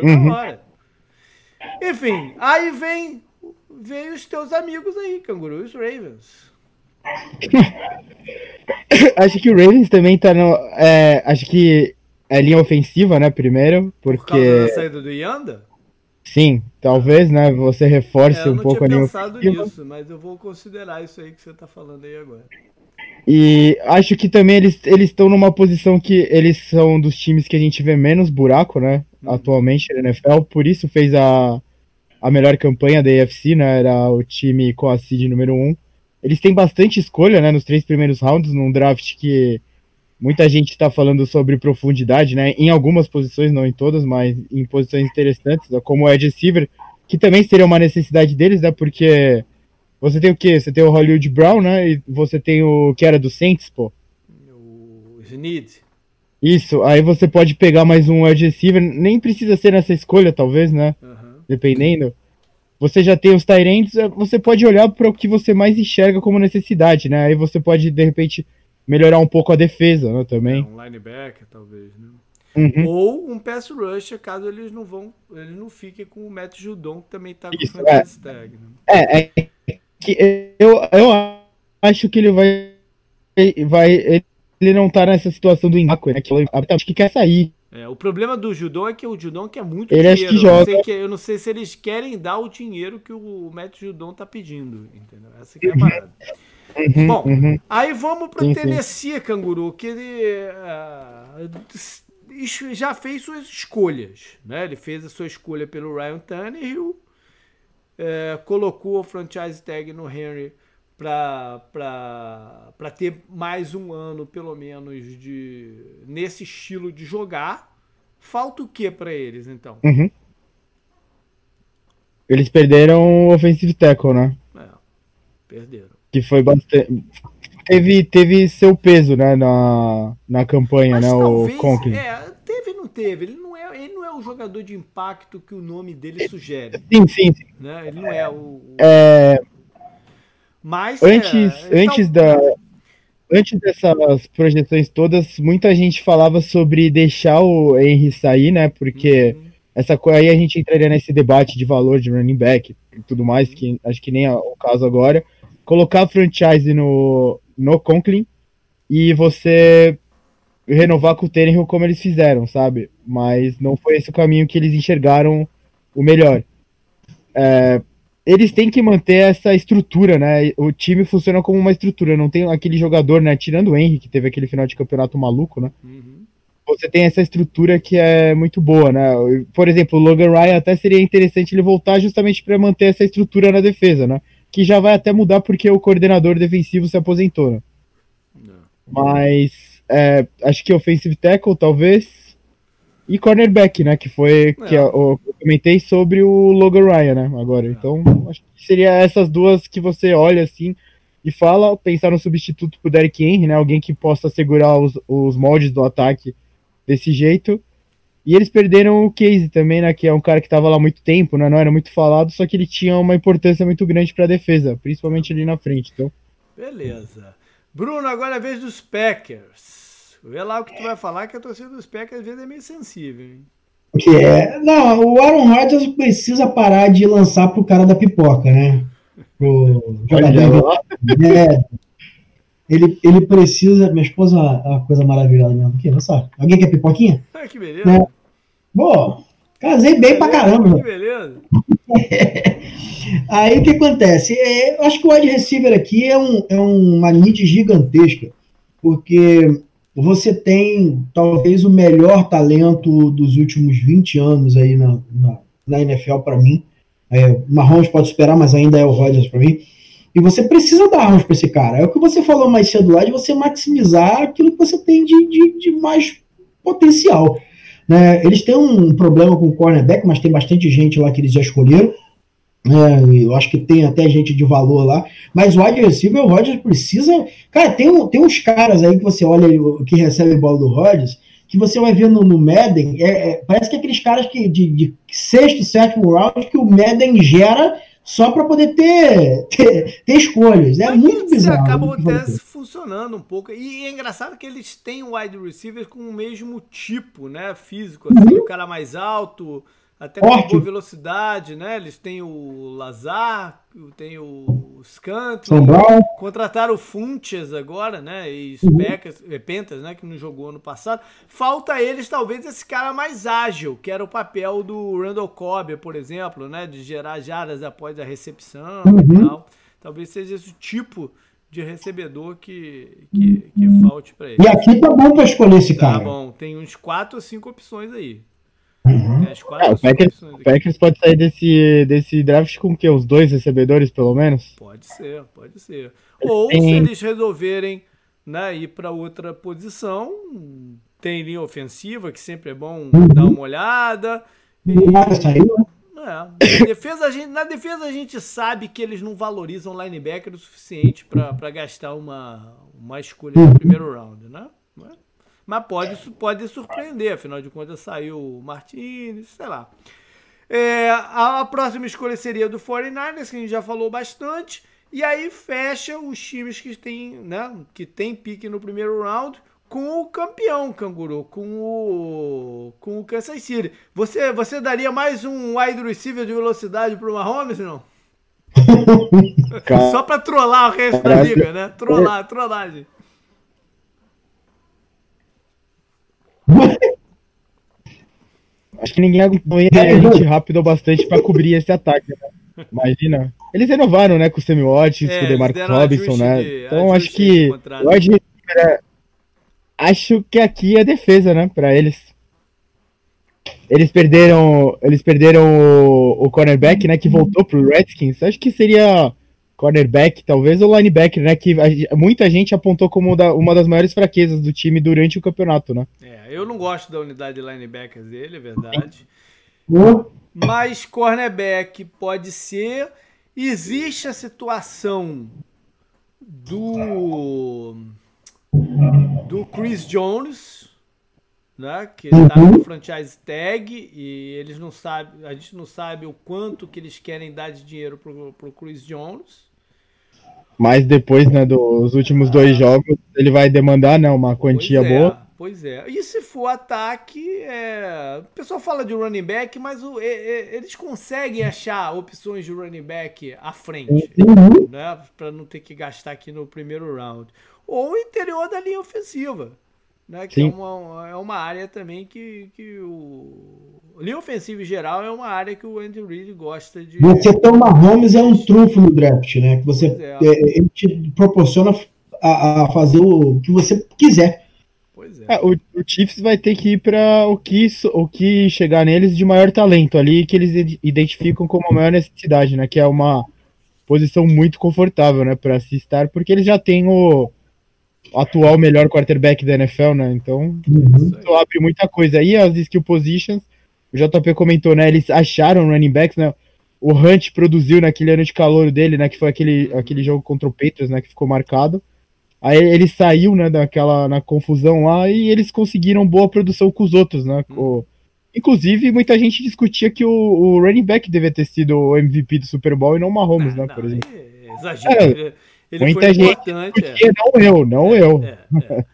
uhum. hora. Enfim, aí vem, vem os teus amigos aí, canguru, os Ravens. acho que o Ravens também tá no. É, acho que é linha ofensiva, né? Primeiro, porque. Por causa da saída do Yanda? Sim, talvez, né? Você reforce é, um pouco a. Eu não tinha pensado nisso, mas eu vou considerar isso aí que você tá falando aí agora. E acho que também eles estão numa posição que eles são dos times que a gente vê menos buraco, né? Uhum. Atualmente na NFL, por isso fez a, a melhor campanha da AFC, né? Era o time com a seed número 1. Um. Eles têm bastante escolha, né? Nos três primeiros rounds, num draft que Muita gente está falando sobre profundidade, né? Em algumas posições, não em todas, mas em posições interessantes, como o Ed receiver, que também seria uma necessidade deles, né? Porque você tem o quê? Você tem o Hollywood Brown, né? E você tem o que era do Saints, pô. O Snead. Isso, aí você pode pegar mais um wide receiver, nem precisa ser nessa escolha, talvez, né? Uhum. Dependendo. Você já tem os Tyrants, você pode olhar para o que você mais enxerga como necessidade, né? Aí você pode, de repente, melhorar um pouco a defesa, né, também. É, um linebacker, talvez, né? Uhum. Ou um pass rusher, caso eles não vão, eles não fiquem com o Matt Judon, que também tá com Isso, o é. tag. Né? É, é que eu, eu acho que ele vai vai ele não tá nessa situação do Inaco, né? Que ele acho que quer sair. É, o problema do Judon é que o Judon quer muito ele dinheiro. que joga. Eu, não que, eu não sei se eles querem dar o dinheiro que o Matt Judon tá pedindo, entendeu? Essa que é a parada. Uhum, Bom, uhum. aí vamos para o Tennessee, sim. Canguru, que ele uh, já fez suas escolhas. Né? Ele fez a sua escolha pelo Ryan Tannehill, uh, colocou a franchise tag no Henry para ter mais um ano, pelo menos, de nesse estilo de jogar. Falta o que para eles, então? Uhum. Eles perderam o offensive tackle, né? É, perderam. Que foi bastante. Teve, teve seu peso, né, na, na campanha, Mas né, talvez, o Conklin. É, teve não teve. Ele não, é, ele não é o jogador de impacto que o nome dele sugere. Sim, sim. sim. Né? Ele não é o... o... É mas antes, é, antes da antes dessas projeções todas, muita gente falava sobre deixar o Henry sair, né? Porque uhum. essa aí a gente entraria nesse debate de valor de running back e tudo mais, que acho que nem é o caso agora. Colocar a franchise no, no Conklin e você renovar com o Tannehill como eles fizeram, sabe? Mas não foi esse o caminho que eles enxergaram o melhor. É, eles têm que manter essa estrutura, né? O time funciona como uma estrutura, não tem aquele jogador, né? Tirando o Henry, que teve aquele final de campeonato maluco, né? Uhum. Você tem essa estrutura que é muito boa, né? Por exemplo, o Logan Ryan até seria interessante ele voltar justamente para manter essa estrutura na defesa, né? Que já vai até mudar porque o coordenador defensivo se aposentou, né? Mas é, acho que offensive tackle, talvez e cornerback, né? Que foi que eu, eu, comentei sobre o Logan Ryan, né? Agora. Então, acho que seria essas duas que você olha assim e fala, pensar no substituto pro Derrick Henry, né? Alguém que possa segurar os, os moldes do ataque desse jeito. E eles perderam o Casey também, né? Que é um cara que tava lá há muito tempo, né? Não era muito falado, só que ele tinha uma importância muito grande pra defesa, principalmente ali na frente. Então. Beleza. Bruno, agora é a vez dos Packers. Vê lá o que tu vai falar, que a torcida dos Packers às vezes é meio sensível, hein? Que é. Não, o Aaron Rodgers precisa parar de lançar pro cara da pipoca, né? Pro jogador. É, ele, ele precisa. Minha esposa é uma coisa maravilhosa mesmo. Aqui, olha só. Alguém quer pipoquinha? Ah, que beleza. É. Pô, casei bem pra caramba. Que beleza. Aí o que acontece? É, eu acho que o wide receiver aqui é, um, é uma need gigantesca, porque você tem talvez o melhor talento dos últimos 20 anos aí na, na, na NFL para mim. É, Mahomes pode esperar, mas ainda é o Rodgers para mim. E você precisa dar armas para esse cara. É o que você falou mais cedo lá, de você maximizar aquilo que você tem de, de, de mais potencial. Né? Eles têm um problema com o cornerback, mas tem bastante gente lá que eles já escolheram. É, eu acho que tem até gente de valor lá. Mas o wide receiver, o Rodgers precisa. Cara, tem, tem uns caras aí que você olha que recebe bola do Rodgers, que você vai ver no, no Madden. É, é, parece que é aqueles caras que de, de sexto, sétimo round que o Madden gera só para poder ter, ter, ter, escolhas. É Mas muito bizarro. acaba até funcionando um pouco. E é engraçado que eles têm wide receiver com o mesmo tipo, né? Físico, assim, uhum. o cara mais alto até com boa velocidade, né? Eles têm o Lazar, tem o Scantlin, contrataram o Funches agora, né? E Specas, uhum. Pentas, né? Que não jogou ano passado. Falta eles, talvez, esse cara mais ágil, que era o papel do Randall Cobb, por exemplo, né? De gerar jardas após a recepção uhum. e tal. Talvez seja esse tipo de recebedor que, que, que falte para ele. E aqui tá bom para escolher esse tá cara. Tá bom, tem uns quatro ou cinco opções aí. Uhum. É, o Packers, Packers pode sair desse, desse draft com o quê? Os dois recebedores, pelo menos? Pode ser, pode ser. Ou tem... se eles resolverem né, ir para outra posição, tem linha ofensiva, que sempre é bom uhum. dar uma olhada. E... É, na, defesa, a gente, na defesa a gente sabe que eles não valorizam linebacker o suficiente para gastar uma, uma escolha no primeiro round, né? Mas pode, pode surpreender, afinal de contas saiu o Martinez, sei lá. É, a, a, próxima escolha seria do 49ers, que a gente já falou bastante, e aí fecha os times que tem, né, que tem pique no primeiro round com o campeão canguru, com o com o Kansas City. Você você daria mais um wide receiver de velocidade para o Mahomes, não? Só para trollar o resto da liga, né? Trollar, trollagem. Acho que ninguém aguentou é, gente rápido bastante para cobrir esse ataque, né? Imagina. Eles renovaram, né, com o Sammy Watkins, é, com o DeMarco Robinson, né? De, então acho que. Hoje, acho que aqui é defesa, né, para eles. Eles perderam, eles perderam o, o cornerback, né, que voltou pro Redskins. Acho que seria cornerback, talvez, ou linebacker, né? Que a, muita gente apontou como da, uma das maiores fraquezas do time durante o campeonato, né? É, eu não gosto da unidade de linebackers dele, é verdade. Mas cornerback pode ser. Existe a situação do do Chris Jones, né, que está no franchise tag e eles não sabem, a gente não sabe o quanto que eles querem dar de dinheiro pro, pro Chris Jones. Mas depois, né, dos últimos dois jogos, ele vai demandar, né, uma quantia pois é, boa. Pois é. E se for ataque, é... o pessoal fala de running back, mas o, é, é, eles conseguem achar opções de running back à frente, uhum. né, para não ter que gastar aqui no primeiro round. Ou o interior da linha ofensiva né? Que é uma, é uma área também que, que o. Linha ofensiva em geral é uma área que o Andy Reid gosta de. Você ter uma Holmes é um trunfo no draft, né? Que você é. é. ele te proporciona a, a, fazer o que você quiser. Pois é. é o, o, Chiefs vai ter que ir para o que, o que chegar neles de maior talento ali, que eles identificam como a maior necessidade, né? Que é uma posição muito confortável, né? Para se estar, porque eles já têm o atual melhor quarterback da NFL, né? Então, uhum. isso abre muita coisa. Aí as skill positions, o JP comentou, né? Eles acharam running backs, né? O Hunt produziu naquele ano de calor dele, né? Que foi aquele, aquele jogo contra o Patriots, né? Que ficou marcado. Aí ele saiu, né? Daquela na confusão lá e eles conseguiram boa produção com os outros, né? Uhum. Inclusive, muita gente discutia que o, o running back devia ter sido o MVP do Super Bowl e não o Mahomes, não, né? Por exemplo. É, exagero. É, ele Muita. Gente, é. Não eu, não é, eu. É, é.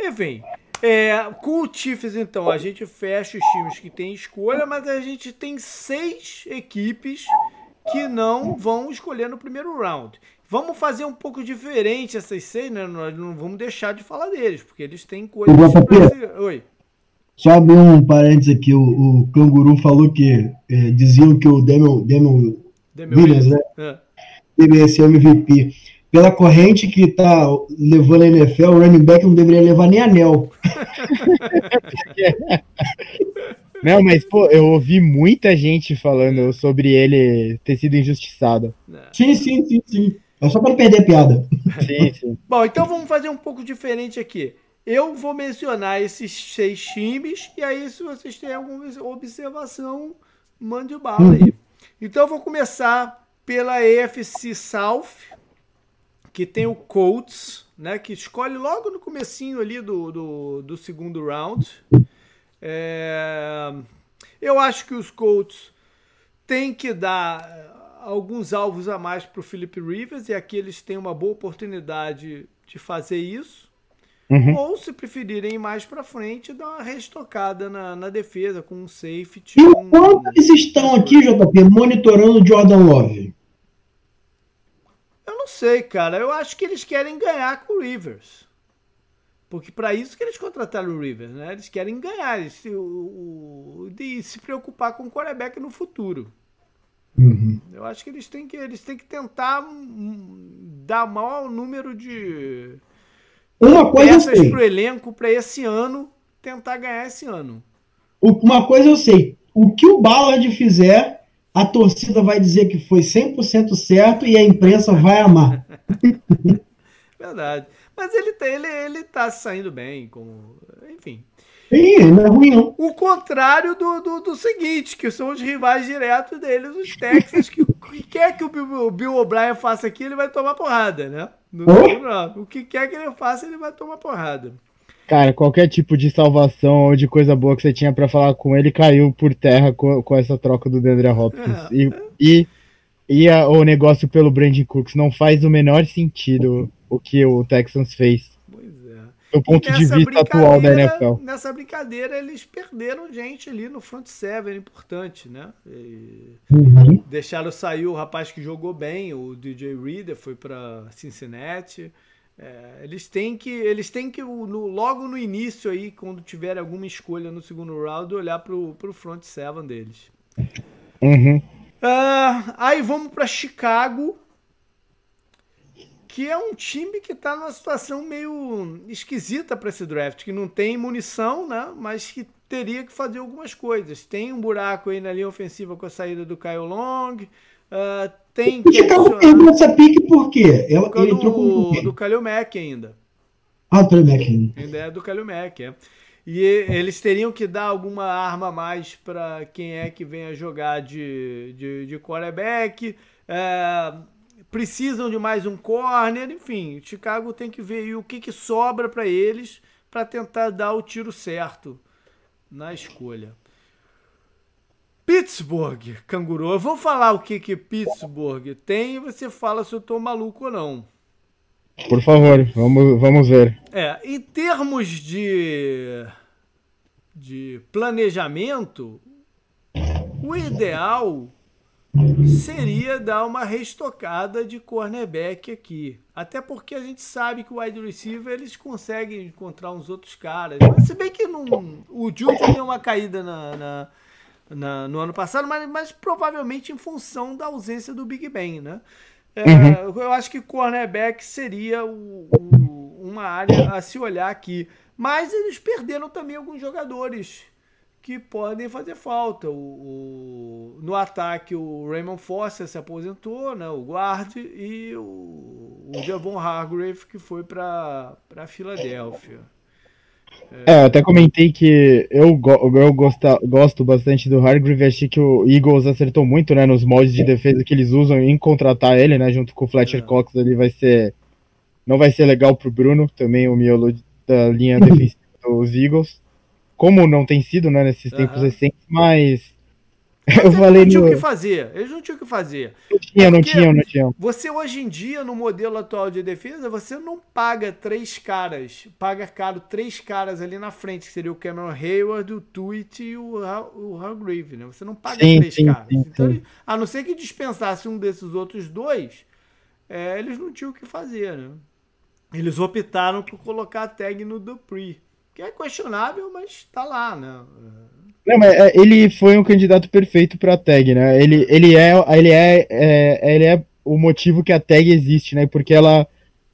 Enfim, é, com o Chiefs, então, a gente fecha os times que tem escolha, mas a gente tem seis equipes que não vão escolher no primeiro round. Vamos fazer um pouco diferente essas seis, né? Nós não vamos deixar de falar deles, porque eles têm coisas. Pra... Oi. Só abrir um parênteses aqui, o, o Canguru falou que é, diziam que o Demian, Demian, Demian Williams, né? É. Deveria ser MVP pela corrente que tá levando a NFL, o running back não deveria levar nem anel. Não, mas, pô, eu ouvi muita gente falando sobre ele ter sido injustiçado. Sim, sim, sim, sim. É só para perder a piada. Sim, sim. Bom, então vamos fazer um pouco diferente aqui. Eu vou mencionar esses seis times, e aí, se vocês têm alguma observação, mande bala aí. Uhum. Então eu vou começar pela EFC South, que tem o Colts, né, que escolhe logo no comecinho ali do, do, do segundo round. É, eu acho que os Colts têm que dar eh, alguns alvos a mais para o Philip Rivers e aqui eles têm uma boa oportunidade de fazer isso. Uhum. Ou, se preferirem ir mais para frente, dar uma restocada na, na defesa com um safety. E quanto eles estão aqui, JP, monitorando Jordan Love? Não sei, cara. Eu acho que eles querem ganhar com o Rivers. Porque para isso que eles contrataram o Rivers, né? Eles querem ganhar eles, o, o, de se preocupar com o quarterback no futuro. Uhum. Eu acho que eles têm que eles têm que tentar dar maior número de uma coisa peças para o elenco para esse ano tentar ganhar esse ano. Uma coisa eu sei, o que o Ballard fizer a torcida vai dizer que foi 100% certo e a imprensa vai amar. Verdade. Mas ele tá, ele, ele tá saindo bem, como, enfim. Sim, não é ruim não. O contrário do, do, do, seguinte, que são os rivais diretos deles, os Texas, que o que quer que o Bill, Bill O'Brien faça aqui, ele vai tomar porrada, né? No, no, o que quer que ele faça, ele vai tomar porrada. Cara, qualquer tipo de salvação ou de coisa boa que você tinha para falar com ele caiu por terra com, com essa troca do Deandre Hopkins. É. E, e, e a, o negócio pelo Brandon Cooks não faz o menor sentido o que o Texans fez. Pois é. Do ponto de vista atual da NFL. Nessa brincadeira, eles perderam gente ali no front seven importante, né? Uhum. Deixaram sair o rapaz que jogou bem, o DJ Reader, foi para Cincinnati. É, eles têm que, eles têm que no, logo no início aí, quando tiver alguma escolha no segundo round, olhar pro, pro front seven deles. Uhum. Uh, aí vamos para Chicago, que é um time que está numa situação meio esquisita para esse draft, que não tem munição, né? Mas que teria que fazer algumas coisas. Tem um buraco aí na linha ofensiva com a saída do Kyle Long. Uh, tem que. O Chicago perdeu essa pique por quê? Ela, ele entrou com do Kalil Mack ainda. Ah, do Kalil Mack ainda. Ainda é do Kalil Mack, é. E eles teriam que dar alguma arma a mais para quem é que vem a jogar de, de, de quarterback. É, precisam de mais um corner, enfim. Chicago tem que ver o que, que sobra para eles para tentar dar o tiro certo na escolha. Pittsburgh, canguru. Eu vou falar o que que Pittsburgh tem e você fala se eu tô maluco ou não. Por favor, vamos, vamos ver. É, em termos de, de planejamento, o ideal seria dar uma restocada de cornerback aqui. Até porque a gente sabe que o wide receiver eles conseguem encontrar uns outros caras. Mas se bem que não, o Jude deu uma caída na, na na, no ano passado, mas, mas, provavelmente em função da ausência do Big Ben, né? É, uhum. Eu acho que cornerback seria o, o, uma área a se olhar aqui. Mas eles perderam também alguns jogadores que podem fazer falta. O, o no ataque, o Raymond Foster se aposentou, né, o guard, e o, o Javon Hargrave, que foi para a Filadélfia. É, eu até comentei que eu, eu gosto, gosto bastante do Hargrave, achei que o Eagles acertou muito, né, nos moldes de defesa que eles usam em contratar ele, né, junto com o Fletcher é. Cox ali vai ser não vai ser legal pro Bruno, também o miolo da linha defensiva dos Eagles, como não tem sido, né, nesses tempos recentes, mas eu falei não tinha o que fazer. Eles não tinham o que fazer. Não tinha, não tinha, não tinha. Você hoje em dia, no modelo atual de defesa, você não paga três caras. Paga caro três caras ali na frente, que seria o Cameron Hayward, o Tweet e o, o Hargrave, né? Você não paga sim, três sim, caras. Sim, então, a não ser que dispensasse um desses outros dois, é, eles não tinham o que fazer, né? Eles optaram por colocar a tag no Dupree, que é questionável, mas tá lá, né? Não, mas é, ele foi um candidato perfeito para a tag, né? Ele, ele, é, ele, é, é, ele é o motivo que a tag existe, né? Porque ela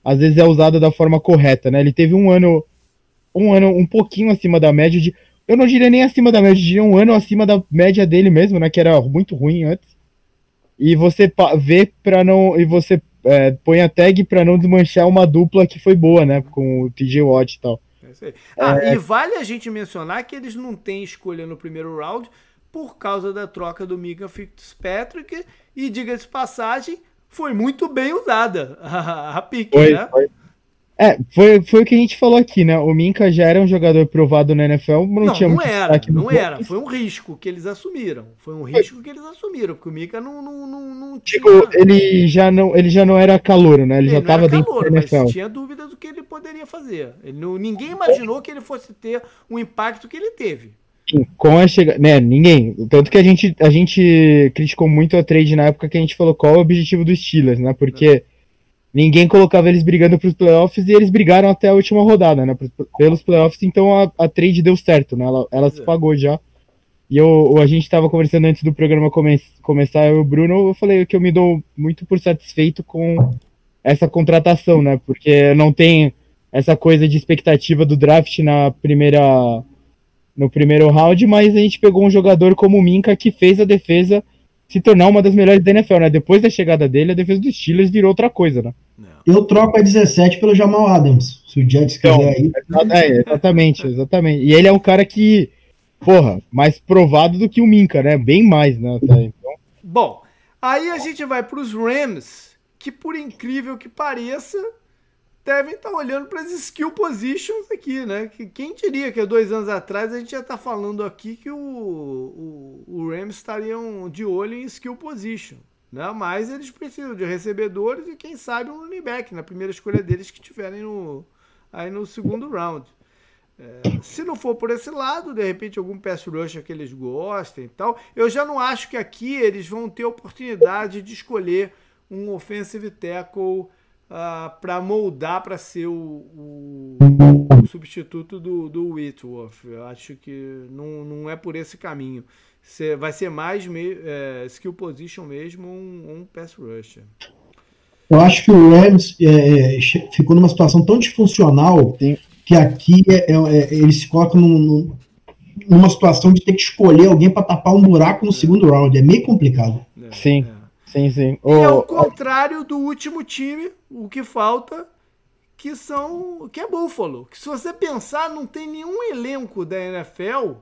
às vezes é usada da forma correta, né? Ele teve um ano, um ano um pouquinho acima da média de, eu não diria nem acima da média, diria um ano acima da média dele mesmo, né? Que era muito ruim antes. E você vê para não, e você é, põe a tag para não desmanchar uma dupla que foi boa, né? Com o TJ Watt e tal. É ah, é... e vale a gente mencionar que eles não têm escolha no primeiro round por causa da troca do Mika Fitzpatrick e, diga-se passagem, foi muito bem usada a, a pique, foi, né? Foi. É, foi, foi o que a gente falou aqui, né? O Minka já era um jogador provado na NFL, não, não tinha não era, não era. Foi um risco que eles assumiram. Foi um risco que eles assumiram, porque o Minka não, não, não, não tinha... Tipo, ele já não, ele já não era calor, né? Ele, ele já estava dentro da NFL. Mas tinha dúvidas do que ele poderia fazer. Ele não, ninguém imaginou que ele fosse ter o impacto que ele teve. Com a chegada, né, ninguém. Tanto que a gente, a gente criticou muito a trade na época que a gente falou qual é o objetivo dos Steelers, né? Porque ninguém colocava eles brigando para os playoffs e eles brigaram até a última rodada, né? Pelos playoffs, então a, a trade deu certo, né? Ela, ela se é. pagou já. E eu, a gente estava conversando antes do programa come, começar, eu e o Bruno, eu falei que eu me dou muito por satisfeito com essa contratação, né? Porque não tem essa coisa de expectativa do draft na primeira no primeiro round, mas a gente pegou um jogador como o Minka que fez a defesa se tornar uma das melhores da NFL, né? Depois da chegada dele, a defesa dos Steelers virou outra coisa, né? Eu troco a 17 pelo Jamal Adams, se o Jets então, quiser aí. É, exatamente, exatamente. E ele é um cara que, porra, mais provado do que o Minka, né? Bem mais, né? Então... Bom, aí a gente vai para os Rams, que por incrível que pareça, devem estar tá olhando para as skill positions aqui, né? Que quem diria que há dois anos atrás a gente já está falando aqui que o, o, o Rams estariam de olho em skill position, né? Mas eles precisam de recebedores e quem sabe um running back na primeira escolha deles que tiverem no aí no segundo round. É, se não for por esse lado, de repente algum pass rush que eles gostem e tal, eu já não acho que aqui eles vão ter oportunidade de escolher um offensive tackle uh, para moldar para ser o, o, o, substituto do, do Whitworth. Eu acho que não, não é por esse caminho. Cê, vai ser mais me, é, skill position mesmo, um, um pass rusher. Eu acho que o Rams é, é ficou numa situação tão disfuncional Sim. que aqui é, é, é eles se colocam num, numa situação de ter que escolher alguém para tapar um buraco no segundo round. É meio complicado. Sim. Sim, sim. O, é o contrário do último time, o que falta, que são. que é Buffalo. Que se você pensar, não tem nenhum elenco da NFL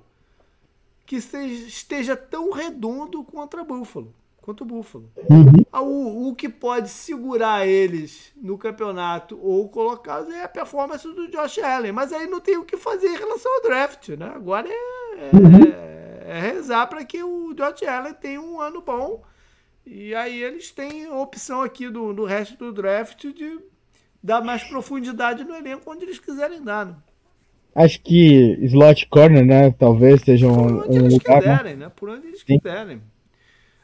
que esteja tão redondo contra Buffalo. Quanto o Buffalo. Uhum. Ah, o, o que pode segurar eles no campeonato ou colocá-los é a performance do Josh Allen. Mas aí não tem o que fazer em relação ao draft, né? Agora é, uhum. é, é rezar para que o Josh Allen tenha um ano bom e aí eles têm a opção aqui do, do resto do draft de dar mais profundidade no elenco onde eles quiserem dar. Né? Acho que slot corner, né? Talvez seja um, Por onde um eles lugar, né? quiserem, né? Por onde eles Sim. quiserem.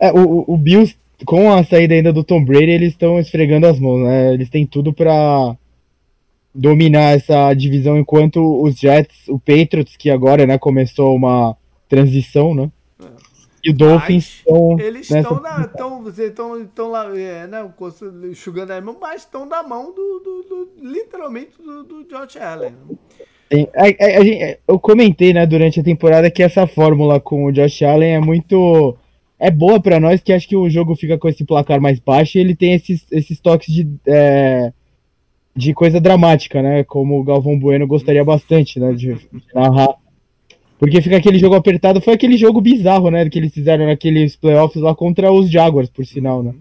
É, o, o Bills, com a saída ainda do Tom Brady, eles estão esfregando as mãos, né? Eles têm tudo para dominar essa divisão, enquanto os Jets, o Patriots, que agora né, começou uma transição, né? E o Dolphins estão. Eles estão na. Estão, estão lá, é, né, enxugando a mão, mas estão na mão do, do, do literalmente do, do Josh Allen. Sim, eu comentei, né, durante a temporada que essa fórmula com o Josh Allen é muito. É boa para nós, que acho que o jogo fica com esse placar mais baixo e ele tem esses, esses toques de, é, de coisa dramática, né? Como o Galvão Bueno gostaria bastante, né? De, de narrar porque fica aquele jogo apertado. Foi aquele jogo bizarro, né? Que eles fizeram naqueles playoffs lá contra os Jaguars, por sinal, né?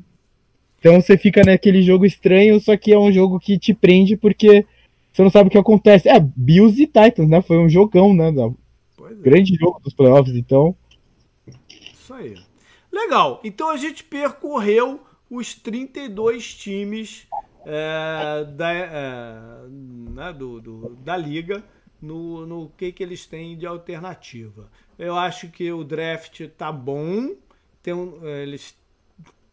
Então você fica naquele jogo estranho, só que é um jogo que te prende porque você não sabe o que acontece. É, Bills e Titans, né? Foi um jogão, né? É. Grande jogo dos playoffs, então. Isso aí. Legal. Então a gente percorreu os 32 times é, da, é, né, do, do, da liga no, no que, que eles têm de alternativa. Eu acho que o draft tá bom, tem, é, eles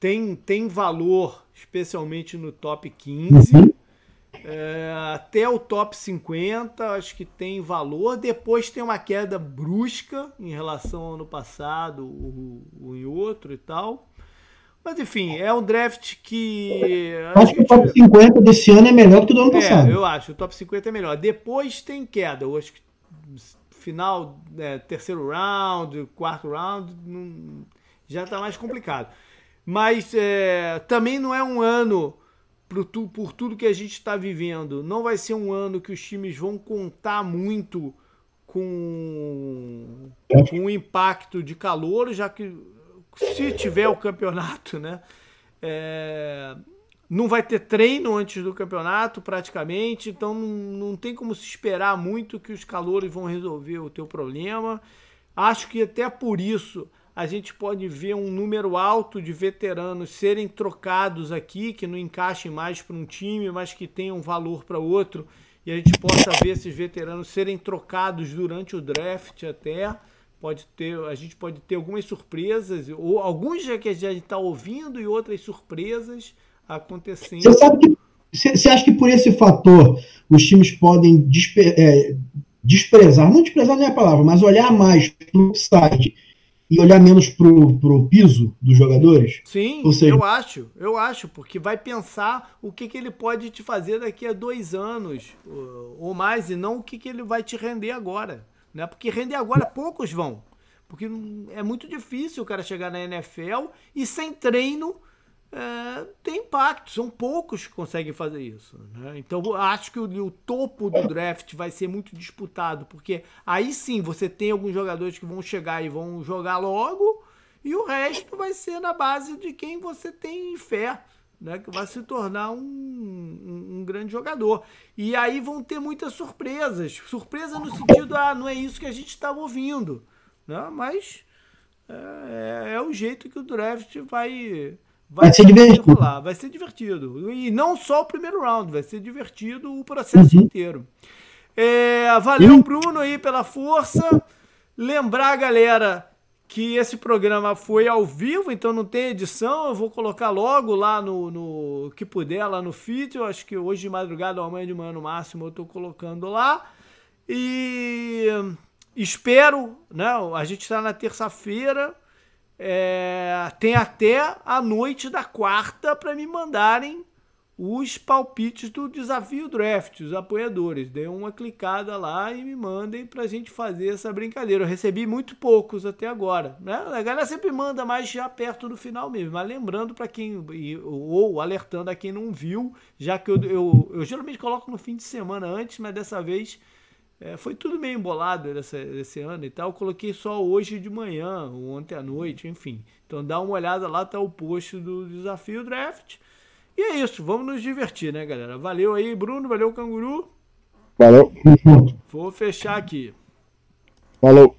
têm, têm valor, especialmente no top 15. Uhum. É, até o top 50, acho que tem valor. Depois tem uma queda brusca em relação ao ano passado, o e outro e tal. Mas enfim, é um draft que. Acho que o top 50 desse ano é melhor do que do ano é, passado. Eu acho, o top 50 é melhor. Depois tem queda. Eu acho que final, é, terceiro round, quarto round, não, já está mais complicado. Mas é, também não é um ano, por, tu, por tudo que a gente está vivendo, não vai ser um ano que os times vão contar muito com, com o impacto de calor, já que se tiver o campeonato, né? É, não vai ter treino antes do campeonato, praticamente, então não, não tem como se esperar muito que os calores vão resolver o teu problema. Acho que até por isso a gente pode ver um número alto de veteranos serem trocados aqui, que não encaixem mais para um time, mas que tenham valor para outro, e a gente possa ver esses veteranos serem trocados durante o draft até pode ter, a gente pode ter algumas surpresas, ou alguns já que a gente está ouvindo e outras surpresas acontecendo. Você sabe que você acha que por esse fator os times podem despe é, desprezar, não desprezar nem a palavra, mas olhar mais para o site e olhar menos para o piso dos jogadores? Sim, seja... eu acho, eu acho, porque vai pensar o que, que ele pode te fazer daqui a dois anos ou mais, e não o que, que ele vai te render agora. Né? Porque render agora poucos vão. Porque é muito difícil o cara chegar na NFL e sem treino é, tem impacto. São poucos que conseguem fazer isso. Né? Então acho que o, o, topo do draft vai ser muito disputado, porque aí sim você tem alguns jogadores que vão chegar e vão jogar logo, e o resto vai ser na base de quem você tem fé né, que vai se tornar um, um, um, grande jogador. E aí vão ter muitas surpresas. Surpresa no sentido, ah, não é isso que a gente estava ouvindo. Né? Mas é, é, é, o jeito que o draft vai, vai, vai ser divertido. Rolar. Vai ser divertido. E não só o primeiro round, vai ser divertido o processo uhum. inteiro. É, valeu, Bruno, aí pela força. Lembrar, galera, que esse programa foi ao vivo, então não tem edição. Eu vou colocar logo lá no, no que puder, lá no feed. Eu acho que hoje de madrugada ou amanhã de manhã no máximo eu estou colocando lá. E espero, né? A gente está na terça-feira. É, tem até a noite da quarta para me mandarem os palpites do desafio draft, os apoiadores. Dê uma clicada lá e me mandem para a gente fazer essa brincadeira. Eu recebi muito poucos até agora. Né? A galera sempre manda mais já perto do final mesmo. Mas lembrando para quem, ou alertando a quem não viu, já que eu, eu, eu geralmente coloco no fim de semana antes, mas dessa vez é, foi tudo meio embolado dessa, desse ano e tal. Eu coloquei só hoje de manhã, ontem à noite, enfim. Então dá uma olhada lá, tá o post do desafio draft. E é isso, vamos nos divertir, né, galera? Valeu aí, Bruno, valeu, Canguru. Valeu. Vou fechar aqui. Falou.